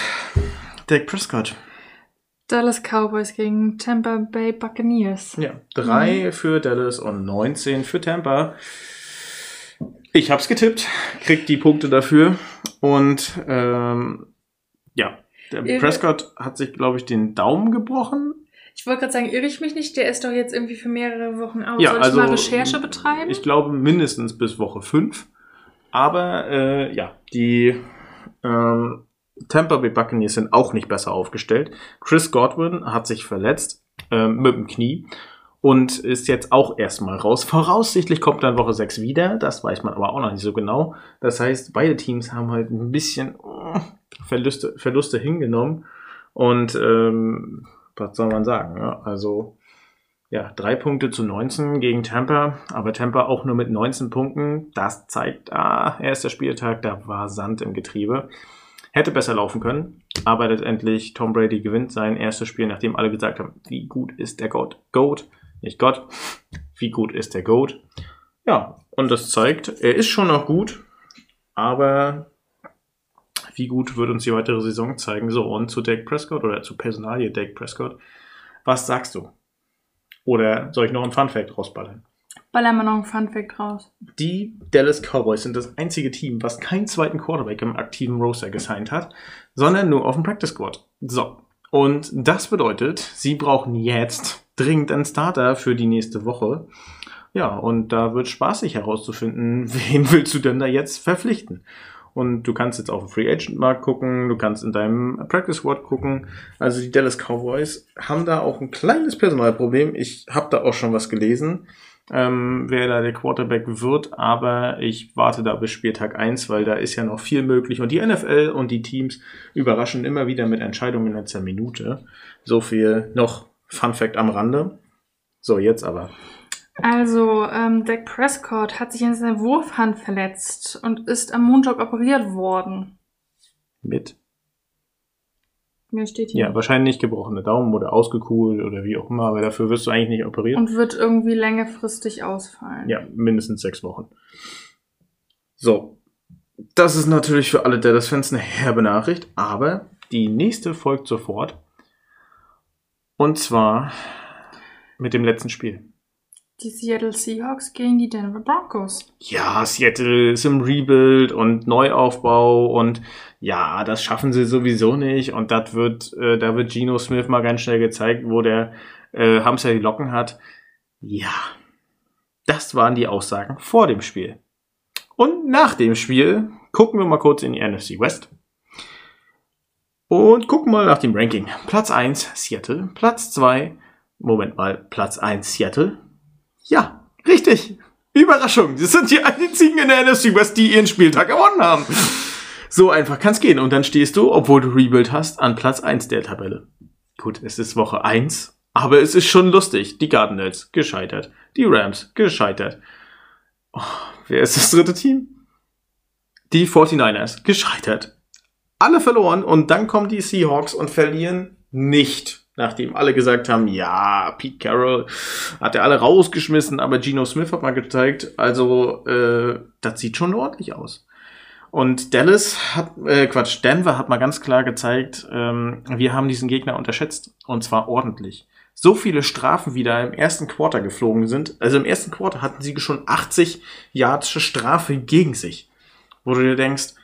Dak Prescott. Dallas Cowboys gegen Tampa Bay Buccaneers. Ja, drei mhm. für Dallas und 19 für Tampa. Ich hab's getippt, krieg die Punkte dafür und ähm, ja, der. Prescott hat sich, glaube ich, den Daumen gebrochen. Ich wollte gerade sagen, irre ich mich nicht? Der ist doch jetzt irgendwie für mehrere Wochen aus. Ja, Soll ich also, mal Recherche betreiben? Ich glaube mindestens bis Woche 5. Aber äh, ja, die ähm, Tampa Bay Buccaneers sind auch nicht besser aufgestellt. Chris Godwin hat sich verletzt ähm, mit dem Knie und ist jetzt auch erstmal raus. Voraussichtlich kommt dann Woche 6 wieder, das weiß man aber auch noch nicht so genau. Das heißt, beide Teams haben halt ein bisschen äh, Verluste, Verluste hingenommen. Und ähm, was soll man sagen? Ja? Also ja, drei Punkte zu 19 gegen Tampa, aber Tampa auch nur mit 19 Punkten. Das zeigt, ah, erster Spieltag, da war Sand im Getriebe. Hätte besser laufen können, aber letztendlich Tom Brady gewinnt sein erstes Spiel, nachdem alle gesagt haben, wie gut ist der Goat? Goat, nicht Gott, wie gut ist der Goat? Ja, und das zeigt, er ist schon noch gut, aber wie gut wird uns die weitere Saison zeigen? So, und zu Dak Prescott oder zu Personalie Dak Prescott. Was sagst du? Oder soll ich noch einen Fun-Fact rausballern? Ballern wir noch einen Fun-Fact raus. Die Dallas Cowboys sind das einzige Team, was keinen zweiten Quarterback im aktiven Roster gesigned hat, sondern nur auf dem Practice Squad. So. Und das bedeutet, sie brauchen jetzt dringend einen Starter für die nächste Woche. Ja, und da wird spaßig herauszufinden, wen willst du denn da jetzt verpflichten? Und du kannst jetzt auf den Free Agent Markt gucken, du kannst in deinem Practice Squad gucken. Also die Dallas Cowboys haben da auch ein kleines Personalproblem. Ich habe da auch schon was gelesen, ähm, wer da der Quarterback wird, aber ich warte da bis Spieltag 1, weil da ist ja noch viel möglich. Und die NFL und die Teams überraschen immer wieder mit Entscheidungen in letzter Minute. So viel noch Fun Fact am Rande. So, jetzt aber. Also, ähm, Dak Prescott hat sich in seiner Wurfhand verletzt und ist am Montag operiert worden. Mit? Mir steht hier. Ja, wahrscheinlich gebrochene Daumen oder ausgekugelt oder wie auch immer, aber dafür wirst du eigentlich nicht operiert. Und wird irgendwie längerfristig ausfallen. Ja, mindestens sechs Wochen. So. Das ist natürlich für alle Dallas-Fans eine herbe Nachricht, aber die nächste folgt sofort. Und zwar mit dem letzten Spiel. Die Seattle Seahawks gegen die Denver Broncos. Ja, Seattle ist im Rebuild und Neuaufbau und ja, das schaffen sie sowieso nicht und das wird, äh, da wird Geno Smith mal ganz schnell gezeigt, wo der äh, Hamster die Locken hat. Ja, das waren die Aussagen vor dem Spiel. Und nach dem Spiel gucken wir mal kurz in die NFC West. Und gucken mal nach dem Ranking. Platz 1 Seattle, Platz 2, Moment mal, Platz 1 Seattle. Ja, richtig. Überraschung. Das sind die einzigen in der NFC West, die ihren Spieltag gewonnen haben. So einfach kann's gehen. Und dann stehst du, obwohl du Rebuild hast, an Platz 1 der Tabelle. Gut, es ist Woche 1, aber es ist schon lustig. Die Cardinals gescheitert. Die Rams gescheitert. Oh, wer ist das dritte Team? Die 49ers gescheitert. Alle verloren und dann kommen die Seahawks und verlieren nicht. Nachdem alle gesagt haben, ja, Pete Carroll hat er alle rausgeschmissen, aber Geno Smith hat mal gezeigt, also äh, das sieht schon ordentlich aus. Und Dallas hat, äh, Quatsch, Denver hat mal ganz klar gezeigt, ähm, wir haben diesen Gegner unterschätzt. Und zwar ordentlich. So viele Strafen, wie da im ersten Quarter geflogen sind. Also im ersten Quarter hatten sie schon 80 Yardsche Strafe gegen sich. Wo du dir denkst,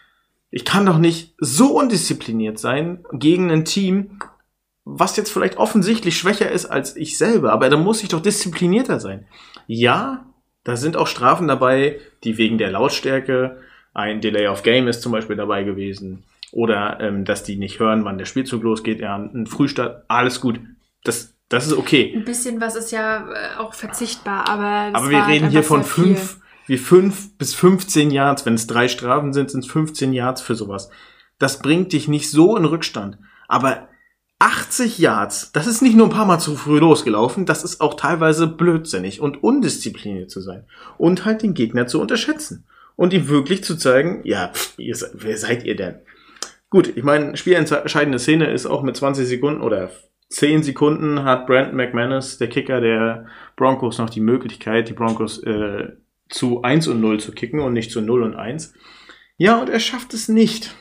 ich kann doch nicht so undiszipliniert sein gegen ein Team, was jetzt vielleicht offensichtlich schwächer ist als ich selber, aber da muss ich doch disziplinierter sein. Ja, da sind auch Strafen dabei, die wegen der Lautstärke, ein Delay of Game ist zum Beispiel dabei gewesen, oder ähm, dass die nicht hören, wann der Spielzug losgeht, ja, ein Frühstart, alles gut. Das, das ist okay. Ein bisschen was ist ja äh, auch verzichtbar, aber. Aber wir war halt reden hier von fünf, wie fünf bis 15 Yards. Wenn es drei Strafen sind, sind es 15 Yards für sowas. Das bringt dich nicht so in Rückstand. Aber 80 Yards, das ist nicht nur ein paar Mal zu früh losgelaufen, das ist auch teilweise blödsinnig und undiszipliniert zu sein. Und halt den Gegner zu unterschätzen. Und ihm wirklich zu zeigen, ja, pff, ihr, wer seid ihr denn? Gut, ich meine, spielentscheidende Szene ist auch mit 20 Sekunden oder 10 Sekunden hat Brandon McManus, der Kicker der Broncos, noch die Möglichkeit, die Broncos äh, zu 1 und 0 zu kicken und nicht zu 0 und 1. Ja, und er schafft es nicht,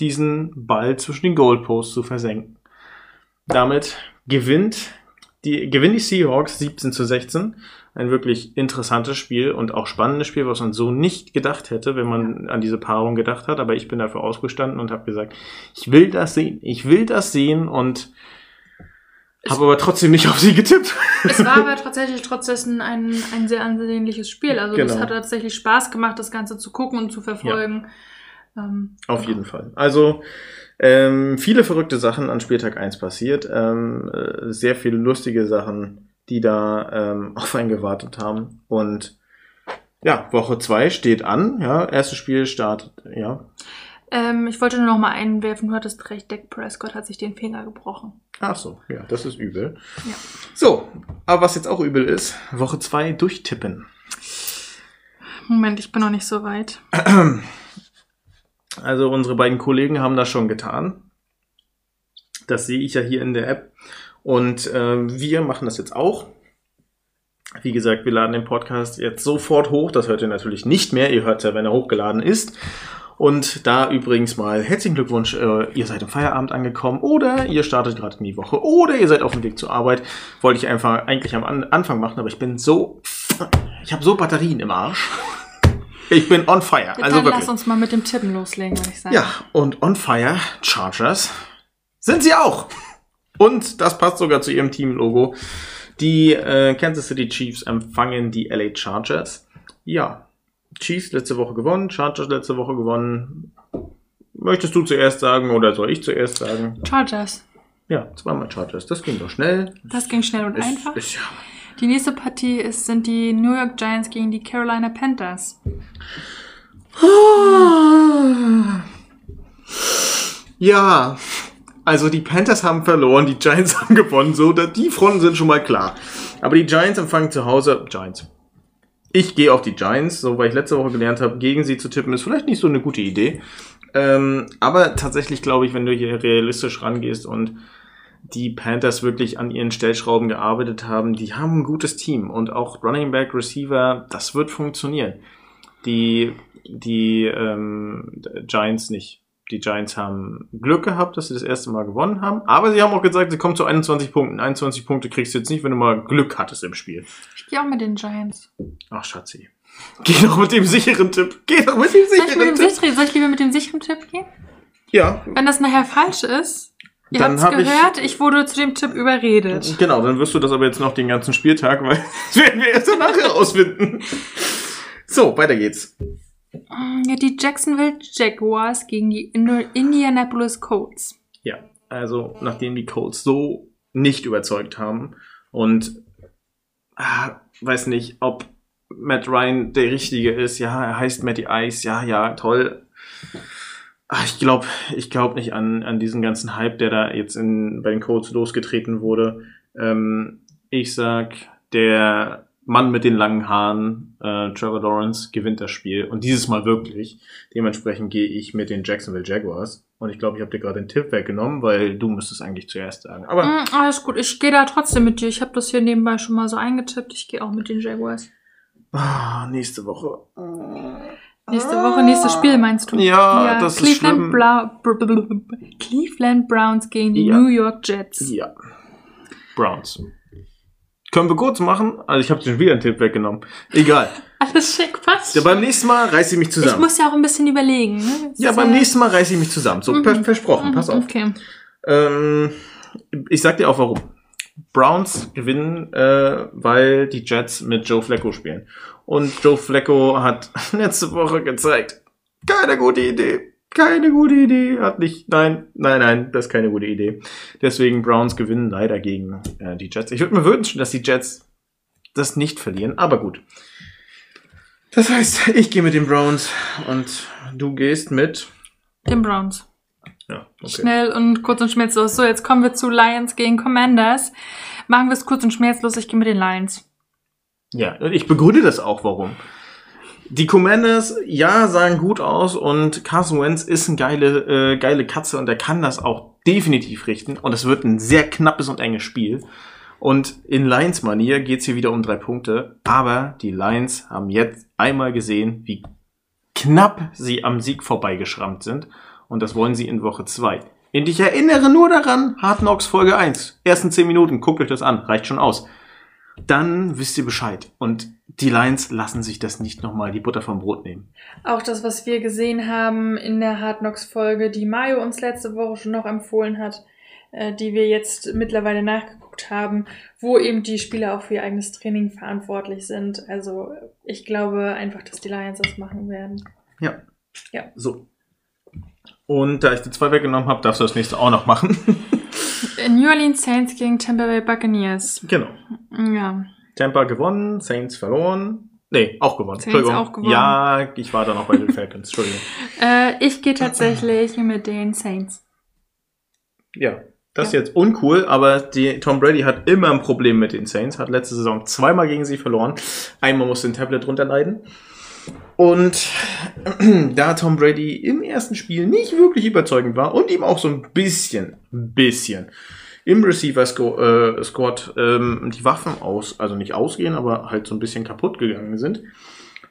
diesen Ball zwischen den Goalposts zu versenken. Damit gewinnt die, gewinnen die Seahawks 17 zu 16. Ein wirklich interessantes Spiel und auch spannendes Spiel, was man so nicht gedacht hätte, wenn man an diese Paarung gedacht hat. Aber ich bin dafür ausgestanden und habe gesagt, ich will das sehen. Ich will das sehen und habe aber trotzdem nicht auf sie getippt. Es war aber tatsächlich trotzdem ein, ein sehr ansehnliches Spiel. Also es Genau. hat tatsächlich Spaß gemacht, das Ganze zu gucken und zu verfolgen. Ähm, Auf jeden Fall. Also ähm, viele verrückte Sachen an Spieltag 1 passiert. Ähm, äh, sehr viele lustige Sachen, die da ähm, auf einen gewartet haben. Und ja, Woche 2 steht an. Ja, erstes Spiel startet. Ja. ähm, ich wollte nur noch mal einwerfen, du hattest recht, Dak Prescott hat sich den Finger gebrochen. Ach so, ja, das ist übel. Ja. So, aber was jetzt auch übel ist, Woche 2 durchtippen. Moment, ich bin noch nicht so weit. Also unsere beiden Kollegen haben das schon getan. Das sehe ich ja hier in der App. Und ähm, wir machen das jetzt auch. Wie gesagt, wir laden den Podcast jetzt sofort hoch. Das hört ihr natürlich nicht mehr. Ihr hört ja, wenn er hochgeladen ist. Und da übrigens mal herzlichen Glückwunsch, äh, ihr seid im Feierabend angekommen oder ihr startet gerade in die Woche oder ihr seid auf dem Weg zur Arbeit. Wollte ich einfach eigentlich am An Anfang machen, aber ich bin so, ich habe so Batterien im Arsch. Ich bin on fire. Ja, Also dann wirklich. lass uns mal mit dem Tippen loslegen, würde ich sagen. Ja, und on fire Chargers sind sie auch. Und das passt sogar zu ihrem Teamlogo. Die äh, Kansas City Chiefs empfangen die LA Chargers. Ja, Chiefs letzte Woche gewonnen, Chargers letzte Woche gewonnen. Möchtest du zuerst sagen oder soll ich zuerst sagen? Chargers. Ja, zweimal Chargers. Das ging doch schnell. Das ging schnell und Ist- einfach. Ist, ja. Die nächste Partie ist, sind die New York Giants gegen die Carolina Panthers. Ja, also die Panthers haben verloren, die Giants haben gewonnen, so, die Fronten sind schon mal klar. Aber die Giants empfangen zu Hause Giants. Ich gehe auf die Giants, so weil ich letzte Woche gelernt habe, gegen sie zu tippen, ist vielleicht nicht so eine gute Idee. Ähm, aber tatsächlich glaube ich, wenn du hier realistisch rangehst und die Panthers wirklich an ihren Stellschrauben gearbeitet haben, die haben ein gutes Team und auch Running Back, Receiver, das wird funktionieren. Die, die ähm, Giants nicht. Die Giants haben Glück gehabt, dass sie das erste Mal gewonnen haben, aber sie haben auch gesagt, sie kommen zu 21 Punkten. 21 Punkte kriegst du jetzt nicht, wenn du mal Glück hattest im Spiel. Ich gehe auch mit den Giants. Ach, Schatzi. Geh doch mit dem sicheren Tipp. Geh doch mit dem Soll sicheren dem Tipp. soll ich lieber mit dem sicheren Tipp gehen? Ja, Wenn das nachher falsch ist, ihr Dann habt's hab ich- gehört, ich, wurde zu dem Tipp überredet. genau, dann wirst du das aber jetzt noch den ganzen Spieltag, weil das werden wir erst danach herausfinden. So, weiter geht's. Ja, die Jacksonville Jaguars gegen die Indianapolis Colts. Ja, also nachdem die Colts so nicht überzeugt haben und ah, weiß nicht, ob Matt Ryan der Richtige ist. Ja, er heißt Matty Ice. Ja, ja, toll. Ah, ich glaube ich glaub nicht an, an diesen ganzen Hype, der da jetzt in, bei den Colts losgetreten wurde. Ähm, ich sag, der Mann mit den langen Haaren, äh, Trevor Lawrence, gewinnt das Spiel. Und dieses Mal wirklich. Dementsprechend gehe ich mit den Jacksonville Jaguars. Und ich glaube, ich habe dir gerade den Tipp weggenommen, weil du müsstest eigentlich zuerst sagen. Aber Mm, alles gut, ich gehe da trotzdem mit dir. Ich habe das hier nebenbei schon mal so eingetippt. Ich gehe auch mit den Jaguars. ah, nächste Woche. Nächste Woche, nächstes Spiel meinst du? Ja, das ist Cleveland schlimm. Br- br- Cleveland Browns gegen die Ja. New York Jets. Ja. Browns. Können wir kurz machen? Also ich habe schon wieder einen Tipp weggenommen. Egal. Alles schick, passt. Ja, beim nächsten Mal reiße ich mich ich zusammen. muss ja auch ein bisschen überlegen. Ne? Das ja, ist beim nächsten Mal reiße ich mich zusammen. So, Mhm. vers- versprochen. Mhm, Pass auf. Okay. Ähm, ich sag dir auch warum. Browns gewinnen, äh, weil die Jets mit Joe Flacco spielen. Und Joe Flacco hat letzte Woche gezeigt, keine gute Idee. Keine gute Idee. Hat nicht, nein, nein, nein, das ist keine gute Idee. Deswegen Browns gewinnen leider gegen äh, die Jets. Ich würde mir wünschen, dass die Jets das nicht verlieren, aber gut. Das heißt, ich gehe mit den Browns und du gehst mit. Den Browns. Ja, okay. Schnell und kurz und schmerzlos. So, jetzt kommen wir zu Lions gegen Commanders. Machen wir es kurz und schmerzlos. Ich gehe mit den Lions. Ja, und ich begründe das auch, warum. Die Commanders, ja, sahen gut aus und Carson Wentz ist eine geile, äh, geile Katze und er kann das auch definitiv richten. Und es wird ein sehr knappes und enges Spiel. Und in Lions-Manier geht's hier wieder um drei Punkte. Aber die Lions haben jetzt einmal gesehen, wie knapp sie am Sieg vorbeigeschrammt sind. Und das wollen sie in Woche zwei. Und ich erinnere nur daran, Hard Knocks Folge 1. Ersten 10 Minuten, guckt euch das an, reicht schon aus dann wisst ihr Bescheid. Und die Lions lassen sich das nicht nochmal die Butter vom Brot nehmen. Auch das, was wir gesehen haben in der Hard Knocks Folge, die Mario uns letzte Woche schon noch empfohlen hat, äh, die wir jetzt mittlerweile nachgeguckt haben, wo eben die Spieler auch für ihr eigenes Training verantwortlich sind. Also ich glaube einfach, dass die Lions das machen werden. Ja. Ja. So. Und da ich die zwei weggenommen habe, darfst du das nächste auch noch machen. New Orleans Saints gegen Tampa Bay Buccaneers. genau. Ja. Tampa gewonnen, Saints verloren. Nee, auch gewonnen. Saints Entschuldigung. auch gewonnen. Ja, ich war da noch bei den Falcons. Entschuldigung. Äh, ich gehe tatsächlich mit den Saints. Ja. Das ist Ja. jetzt uncool, aber die, Tom Brady hat immer ein Problem mit den Saints, hat letzte Saison zweimal gegen sie verloren. Einmal musste ein Tablet runterleiden. Und da Tom Brady im ersten Spiel nicht wirklich überzeugend war und ihm auch so ein bisschen, ein bisschen im Receiver-Squad ähm, die Waffen aus, also nicht ausgehen, aber halt so ein bisschen kaputt gegangen sind.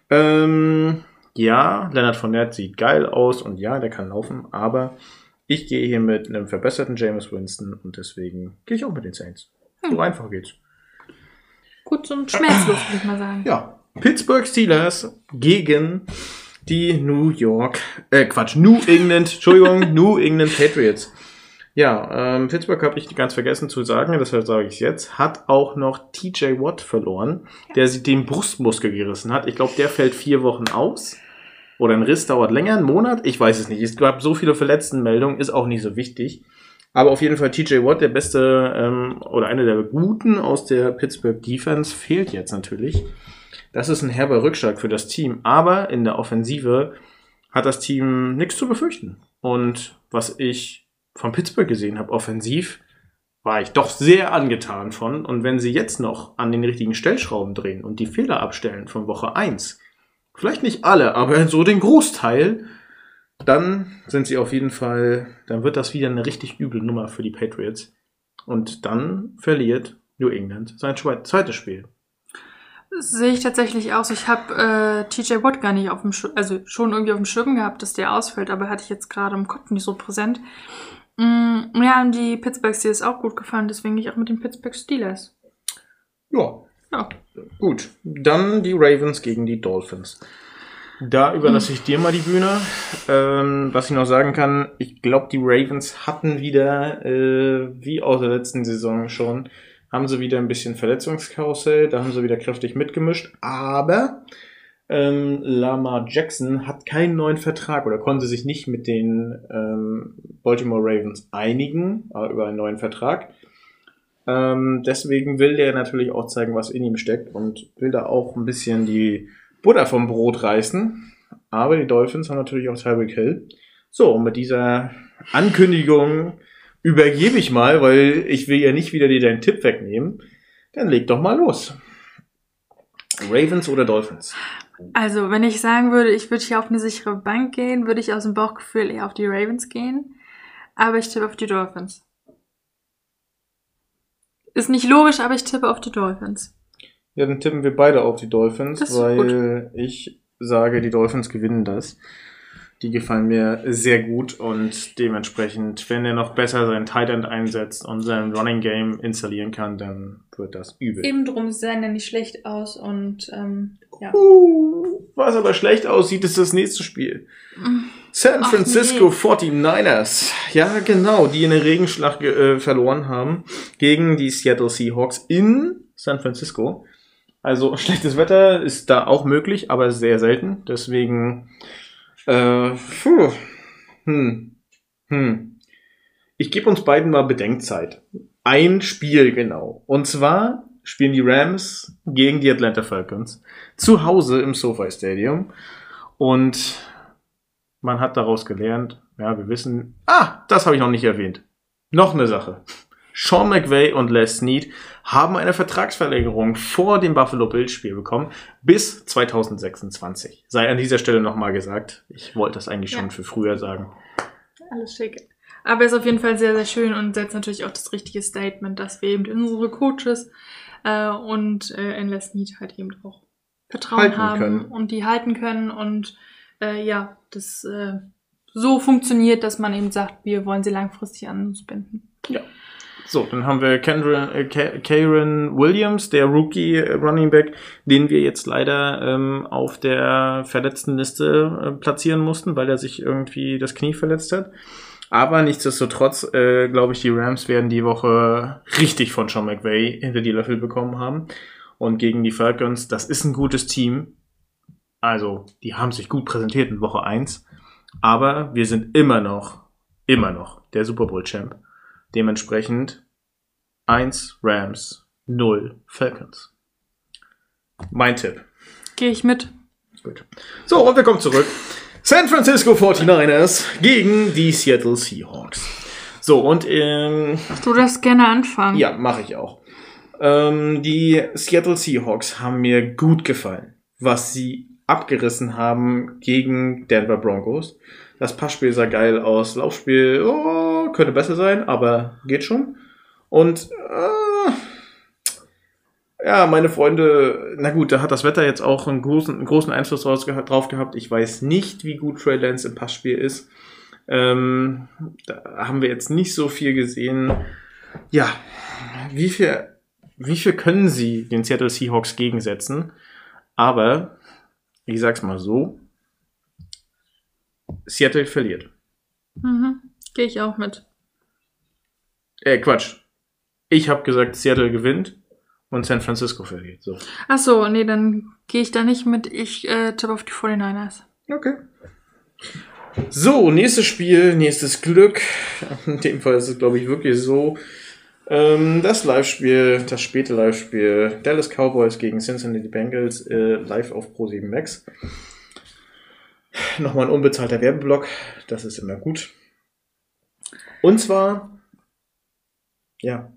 Ähm, ja, Leonard Fournette sieht geil aus und ja, der kann laufen, aber ich gehe hier mit einem verbesserten James Winston und deswegen gehe ich auch mit den Saints. So einfach geht's. Gut und schmerzlos, würde ich mal sagen. Ja, Pittsburgh Steelers gegen die New York, äh Quatsch, New England, Entschuldigung, New England Patriots. Ja, ähm, Pittsburgh habe ich ganz vergessen zu sagen, deshalb sage ich es jetzt, hat auch noch TJ Watt verloren, der sich den Brustmuskel gerissen hat. Ich glaube, der fällt vier Wochen aus. Oder ein Riss dauert länger, einen Monat, ich weiß es nicht. Es gab so viele Verletztenmeldungen, ist auch nicht so wichtig. Aber auf jeden Fall TJ Watt, der beste ähm, oder einer der guten aus der Pittsburgh Defense, fehlt jetzt natürlich. Das ist ein herber Rückschlag für das Team. Aber in der Offensive hat das Team nichts zu befürchten. Und was ich von Pittsburgh gesehen habe, offensiv, war ich doch sehr angetan von. Und wenn sie jetzt noch an den richtigen Stellschrauben drehen und die Fehler abstellen von Woche 1, vielleicht nicht alle, aber so den Großteil, dann sind sie auf jeden Fall, dann wird das wieder eine richtig üble Nummer für die Patriots. Und dann verliert New England sein zweites Spiel. Sehe ich tatsächlich aus. Ich habe äh, TJ Watt gar nicht auf dem Schirm, also schon irgendwie auf dem Schirm gehabt, dass der ausfällt, aber hatte ich jetzt gerade im Kopf nicht so präsent. Mm, ja, und die Pittsburgh Steelers auch gut gefallen, deswegen gehe ich auch mit den Pittsburgh Steelers. Ja. Ja. Gut. Dann die Ravens gegen die Dolphins. Da überlasse ich dir mal die Bühne. Ähm, was ich noch sagen kann, ich glaube, die Ravens hatten wieder, äh, wie aus der letzten Saison schon, haben sie wieder ein bisschen Verletzungskarussell, da haben sie wieder kräftig mitgemischt, aber ähm, Lamar Jackson hat keinen neuen Vertrag oder konnte sich nicht mit den ähm, Baltimore Ravens einigen äh, über einen neuen Vertrag. Ähm, deswegen will der natürlich auch zeigen, was in ihm steckt und will da auch ein bisschen die Butter vom Brot reißen. Aber die Dolphins haben natürlich auch Tyreek Hill. So, und mit dieser Ankündigung übergebe ich mal, weil ich will ja nicht wieder dir deinen Tipp wegnehmen. Dann leg doch mal los. Ravens oder Dolphins? Also, wenn ich sagen würde, ich würde hier auf eine sichere Bank gehen, würde ich aus dem Bauchgefühl eher auf die Ravens gehen. Aber ich tippe auf die Dolphins. Ist nicht logisch, aber ich tippe auf die Dolphins. Ja, dann tippen wir beide auf die Dolphins, weil gut. ich sage, die Dolphins gewinnen das. Die gefallen mir sehr gut und dementsprechend, wenn er noch besser seinen Tight End einsetzt und sein Running Game installieren kann, dann wird das übel. Eben drum, sehen ja nicht schlecht aus und ähm, ja. Uh, was aber schlecht aussieht, ist das nächste Spiel. San Francisco Ach, nee. 49ers. Ja, genau, die in der Regenschlacht äh, verloren haben gegen die Seattle Seahawks in San Francisco. Also schlechtes Wetter ist da auch möglich, aber sehr selten. Deswegen äh, puh. Hm. Hm. Ich gebe uns beiden mal Bedenkzeit. Ein Spiel genau. Und zwar spielen die Rams gegen die Atlanta Falcons zu Hause im SoFi Stadium. Und man hat daraus gelernt, ja, wir wissen, ah, das habe ich noch nicht erwähnt. Noch eine Sache. Sean McVay und Les Snead haben eine Vertragsverlängerung vor dem Buffalo Bills Spiel bekommen bis 2026. Sei an dieser Stelle nochmal gesagt. Ich wollte das eigentlich ja. schon für früher sagen. Alles schick. Aber ist auf jeden Fall sehr, sehr schön und setzt natürlich auch das richtige Statement, dass wir eben unsere Coaches äh, und äh, in Les Snead halt eben auch Vertrauen halten haben können. und die halten können und äh, ja, das äh, so funktioniert, dass man eben sagt, wir wollen sie langfristig an uns binden. Ja. So, dann haben wir Kendra, äh, Karen Williams, der Rookie äh, Running Back, den wir jetzt leider ähm, auf der verletzten Liste äh, platzieren mussten, weil er sich irgendwie das Knie verletzt hat. Aber nichtsdestotrotz, äh, glaube ich, die Rams werden die Woche richtig von Sean McVay hinter die Löffel bekommen haben. Und gegen die Falcons, das ist ein gutes Team. Also, die haben sich gut präsentiert in Woche 1. Aber wir sind immer noch, immer noch der Super Bowl Champ. Dementsprechend 1 Rams, 0 Falcons. Mein Tipp. Gehe ich mit. Gut. So, und wir kommen zurück. San Francisco 49ers gegen die Seattle Seahawks. So, und ähm, Du darfst gerne anfangen. Ja, mache ich auch. Ähm, die Seattle Seahawks haben mir gut gefallen, was sie abgerissen haben gegen Denver Broncos. Das Passspiel sah geil aus. Laufspiel oh, könnte besser sein, aber geht schon. Und äh, ja, meine Freunde, na gut, da hat das Wetter jetzt auch einen großen, einen großen Einfluss drauf gehabt. Ich weiß nicht, wie gut Trey Lance im Passspiel ist. Ähm, da haben wir jetzt nicht so viel gesehen. Ja, wie viel, wie viel können sie den Seattle Seahawks gegensetzen? Aber, ich sag's mal so, Seattle verliert. Mhm. Gehe ich auch mit. Äh, Quatsch. Ich habe gesagt, Seattle gewinnt und San Francisco verliert. So. Ach so, nee, dann gehe ich da nicht mit. Ich äh, tippe auf die 49ers. Okay. So, nächstes Spiel, nächstes Glück. In dem Fall ist es, glaube ich, wirklich so. Ähm, das Live-Spiel, das späte Live-Spiel Dallas Cowboys gegen Cincinnati Bengals äh, live auf Pro7 Max. Nochmal ein unbezahlter Werbeblock, das ist immer gut. Und zwar, ja,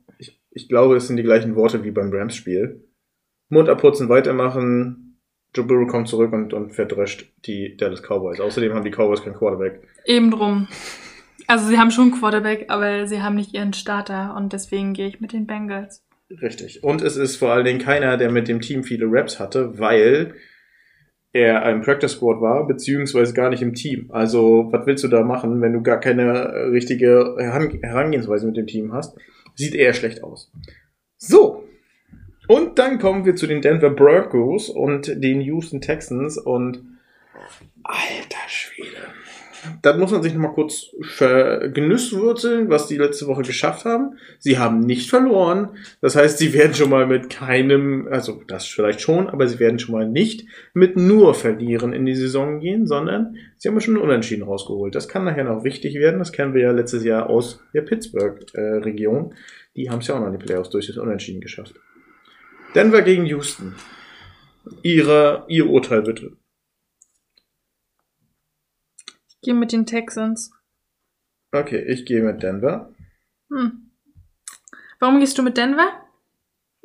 ich glaube, es sind die gleichen Worte wie beim Rams-Spiel. Mund abputzen, weitermachen. Joe Burrow kommt zurück und, und verdrescht die Dallas Cowboys. Außerdem haben die Cowboys keinen Quarterback. Eben drum. Also sie haben schon einen Quarterback, aber sie haben nicht ihren Starter und deswegen gehe ich mit den Bengals. Richtig. Und es ist vor allen Dingen keiner, der mit dem Team viele Raps hatte, weil er ein Practice Squad war, beziehungsweise gar nicht im Team. Also, was willst du da machen, wenn du gar keine richtige Herangehensweise mit dem Team hast? Sieht eher schlecht aus. So. Und dann kommen wir zu den Denver Broncos und den Houston Texans und alter Schwede da muss man sich nochmal kurz vergenüsswürzeln, was die letzte Woche geschafft haben. Sie haben nicht verloren. Das heißt, sie werden schon mal mit keinem, also das vielleicht schon, aber sie werden schon mal nicht mit nur verlieren in die Saison gehen, sondern sie haben schon Unentschieden rausgeholt. Das kann nachher noch wichtig werden. Das kennen wir ja letztes Jahr aus der Pittsburgh-Region. Die haben es ja auch noch in die Playoffs durch das Unentschieden geschafft. Denver gegen Houston. Ihre, ihr Urteil bitte. Gehe mit den Texans. Okay, ich gehe mit Denver. Hm. Warum gehst du mit Denver?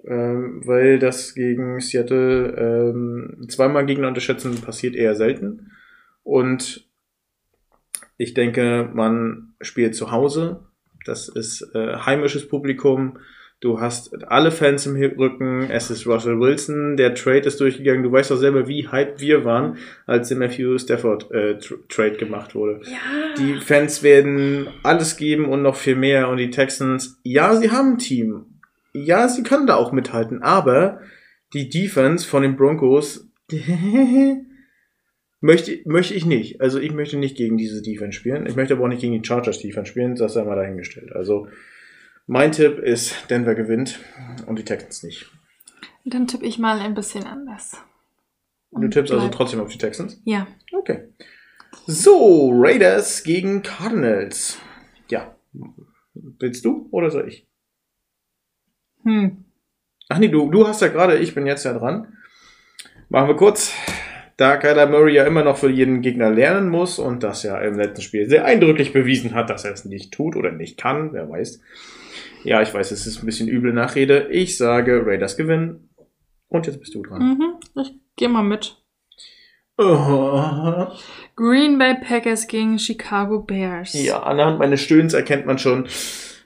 Ähm, weil das gegen Seattle ähm, zweimal Gegner unterschätzen passiert eher selten. Und ich denke, man spielt zu Hause. Das ist äh, heimisches Publikum. Du hast alle Fans im Rücken. Es ist Russell Wilson. Der Trade ist durchgegangen. Du weißt doch selber, wie hype wir waren, als der Matthew Stafford äh, Trade gemacht wurde. Ja. Die Fans werden alles geben und noch viel mehr. Und die Texans, ja, sie haben ein Team. Ja, sie können da auch mithalten. Aber die Defense von den Broncos möchte, möchte ich nicht. Also ich möchte nicht gegen diese Defense spielen. Ich möchte aber auch nicht gegen die Chargers Defense spielen. Das sei mal dahingestellt. Also mein Tipp ist, Denver gewinnt und die Texans nicht. Dann tippe ich mal ein bisschen anders. Und du tippst also trotzdem auf die Texans? Ja. Okay. So, Raiders gegen Cardinals. Ja. Willst du oder soll ich? Hm. Ach nee, du, du hast ja gerade, ich bin jetzt ja dran. Machen wir kurz. Da Kyler Murray ja immer noch für jeden Gegner lernen muss und das ja im letzten Spiel sehr eindrücklich bewiesen hat, dass er es nicht tut oder nicht kann, wer weiß, ja, ich weiß, es ist ein bisschen übel Nachrede. Ich sage, Raiders gewinnen. Und jetzt bist du dran. Mhm, ich gehe mal mit. Oh. Green Bay Packers gegen Chicago Bears. Ja, anhand meines Stöhns erkennt man schon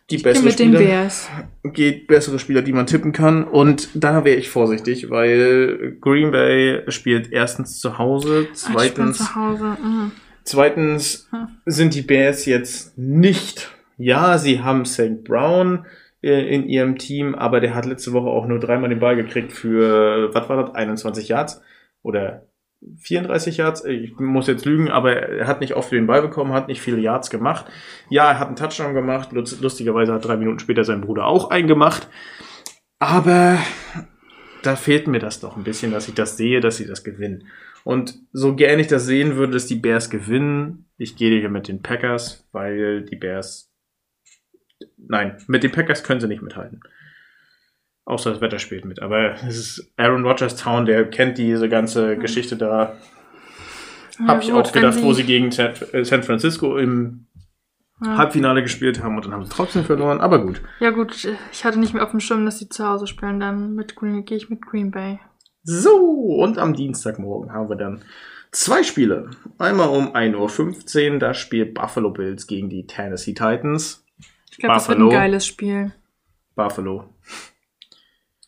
die ich bessere mit Spieler. Den Bears. Geht bessere Spieler, die man tippen kann. Und da wäre ich vorsichtig, weil Green Bay spielt erstens zu Hause, zweitens. Ach, zu Hause. Mhm. Zweitens sind die Bears jetzt nicht ja, sie haben St. Brown äh, in ihrem Team, aber der hat letzte Woche auch nur dreimal den Ball gekriegt für, was war das, 21 Yards oder 34 Yards. Ich muss jetzt lügen, aber er hat nicht oft den Ball bekommen, hat nicht viele Yards gemacht. Ja, er hat einen Touchdown gemacht. Lustigerweise hat drei Minuten später sein Bruder auch einen gemacht. Aber da fehlt mir das doch ein bisschen, dass ich das sehe, dass sie das gewinnen. Und so gerne ich das sehen würde, dass die Bears gewinnen, ich gehe hier mit den Packers, weil die Bears Nein, mit den Packers können sie nicht mithalten. Außer das Wetter spielt mit. Aber es ist Aaron Rodgers Town, der kennt diese ganze Geschichte da. Ja, Hab ich auch gedacht, wo sie gegen äh, San Francisco im ja. Halbfinale gespielt haben und dann haben sie trotzdem verloren, aber gut. Ja gut, ich hatte nicht mehr auf dem Schirm, dass sie zu Hause spielen, dann mit Green, gehe ich mit Green Bay. So, und am Dienstagmorgen haben wir dann zwei Spiele. Einmal um 1.15 Uhr, da spielt Buffalo Bills gegen die Tennessee Titans. Ich glaube, das wird ein geiles Spiel. Buffalo.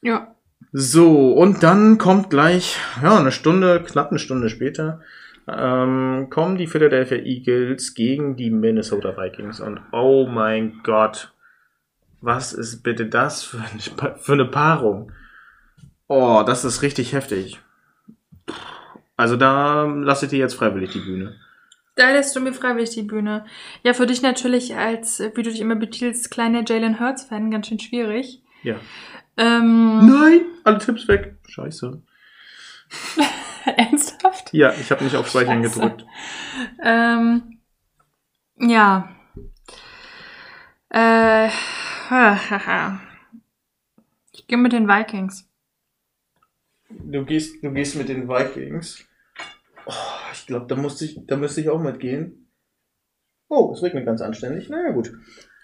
Ja. So, und dann kommt gleich, ja, eine Stunde, knapp eine Stunde später, ähm, kommen die Philadelphia Eagles gegen die Minnesota Vikings. Und oh mein Gott, was ist bitte das für eine, für eine Paarung? Oh, das ist richtig heftig. Also da lasse ich dir jetzt freiwillig die Bühne. Da lässt du mir freiwillig die Bühne. Ja, für dich natürlich als, wie du dich immer betitelst, kleiner Jalen Hurts-Fan ganz schön schwierig. Ja. Ähm, Nein, alle Tipps weg. Scheiße. Ernsthaft? Ja, ich habe nicht auf Speichern Scheiße. gedrückt. Ähm, ja. Äh, ich gehe mit den Vikings. Du gehst, du gehst mit den Vikings. Oh, ich glaube, da musste ich, da müsste ich auch mitgehen. Oh, es regnet ganz anständig. Naja, gut.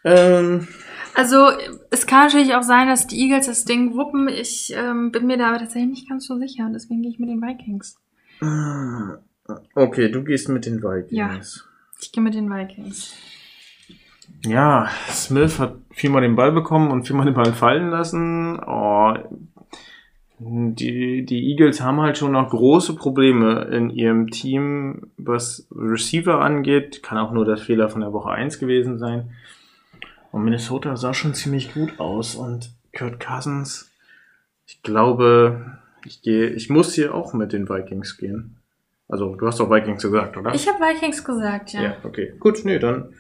Ähm, also, es kann natürlich auch sein, dass die Eagles das Ding wuppen. Ich ähm, bin mir da aber tatsächlich nicht ganz so sicher und deswegen gehe ich mit den Vikings. Okay, du gehst mit den Vikings. Ja. Ich gehe mit den Vikings. Ja, Smith hat viermal den Ball bekommen und viermal den Ball fallen lassen. Oh, die, die Eagles haben halt schon noch große Probleme in ihrem Team, was Receiver angeht. Kann auch nur der Fehler von der Woche 1 gewesen sein. Und Minnesota sah schon ziemlich gut aus. Und Kurt Cousins, ich glaube, ich gehe, ich muss hier auch mit den Vikings gehen. Also, du hast doch Vikings gesagt, oder? Ich habe Vikings gesagt, ja. Ja, okay. Gut, nee, dann,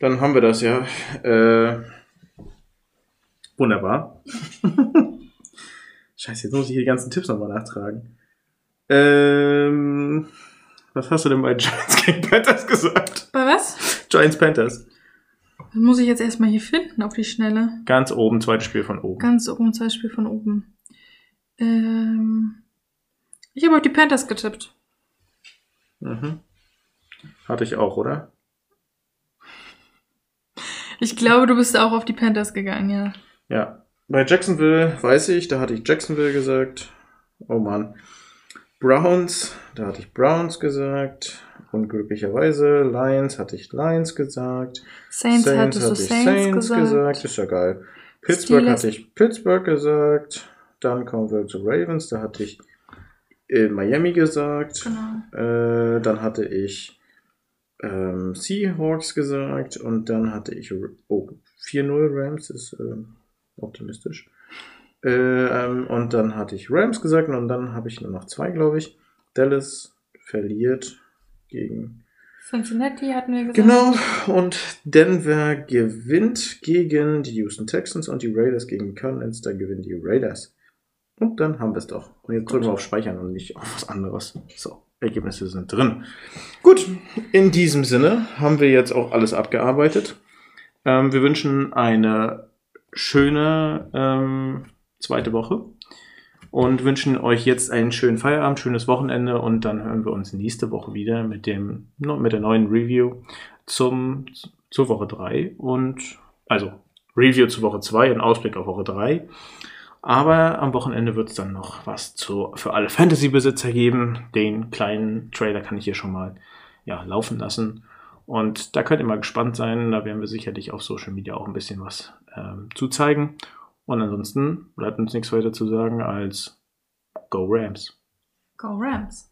dann haben wir das ja. Äh, wunderbar. Scheiße, jetzt muss ich hier die ganzen Tipps nochmal nachtragen. Ähm, was hast du denn bei Giants gegen Panthers gesagt? Bei was? Giants Panthers. Das muss ich jetzt erstmal hier finden auf die Schnelle. Ganz oben, zweites Spiel von oben. Ganz oben, zwei Spiel von oben. Ähm, ich habe auf die Panthers getippt. Mhm. Hatte ich auch, oder? Ich glaube, du bist auch auf die Panthers gegangen, ja. Ja. Bei Jacksonville weiß ich, da hatte ich Jacksonville gesagt. Oh Mann. Browns, da hatte ich Browns gesagt. Unglücklicherweise Lions hatte ich Lions gesagt. Saints, hattest du hatte ich Saints, gesagt. Ist ja geil. Pittsburgh Steelers. hatte ich Pittsburgh gesagt. Dann kommen wir zu Ravens, da hatte ich äh, Miami gesagt. Genau. Äh, dann hatte ich ähm, Seahawks gesagt und dann hatte ich oh, 4-0 Rams, ist ähm, optimistisch. Äh, ähm, und dann hatte ich Rams gesagt und dann habe ich nur noch zwei, glaube ich. Dallas verliert gegen. Cincinnati hatten wir gesagt. Genau, und Denver gewinnt gegen die Houston Texans und die Raiders gegen Cardinals, da gewinnen die Raiders. Und dann haben wir es doch. Und jetzt drücken wir auf Speichern und nicht auf was anderes. So, Ergebnisse sind drin. Gut, in diesem Sinne haben wir jetzt auch alles abgearbeitet. Ähm, wir wünschen eine schöne ähm, zweite Woche und wünschen euch jetzt einen schönen Feierabend, schönes Wochenende und dann hören wir uns nächste Woche wieder mit dem mit der neuen Review zum zur Woche 3 und also Review zu Woche 2 und Ausblick auf Woche 3. Aber am Wochenende wird es dann noch was zu, für alle Fantasy-Besitzer geben. Den kleinen Trailer kann ich hier schon mal ja, laufen lassen. Und da könnt ihr mal gespannt sein. Da werden wir sicherlich auf Social Media auch ein bisschen was ähm, zu zeigen. Und ansonsten bleibt uns nichts weiter zu sagen als Go Rams. Go Rams.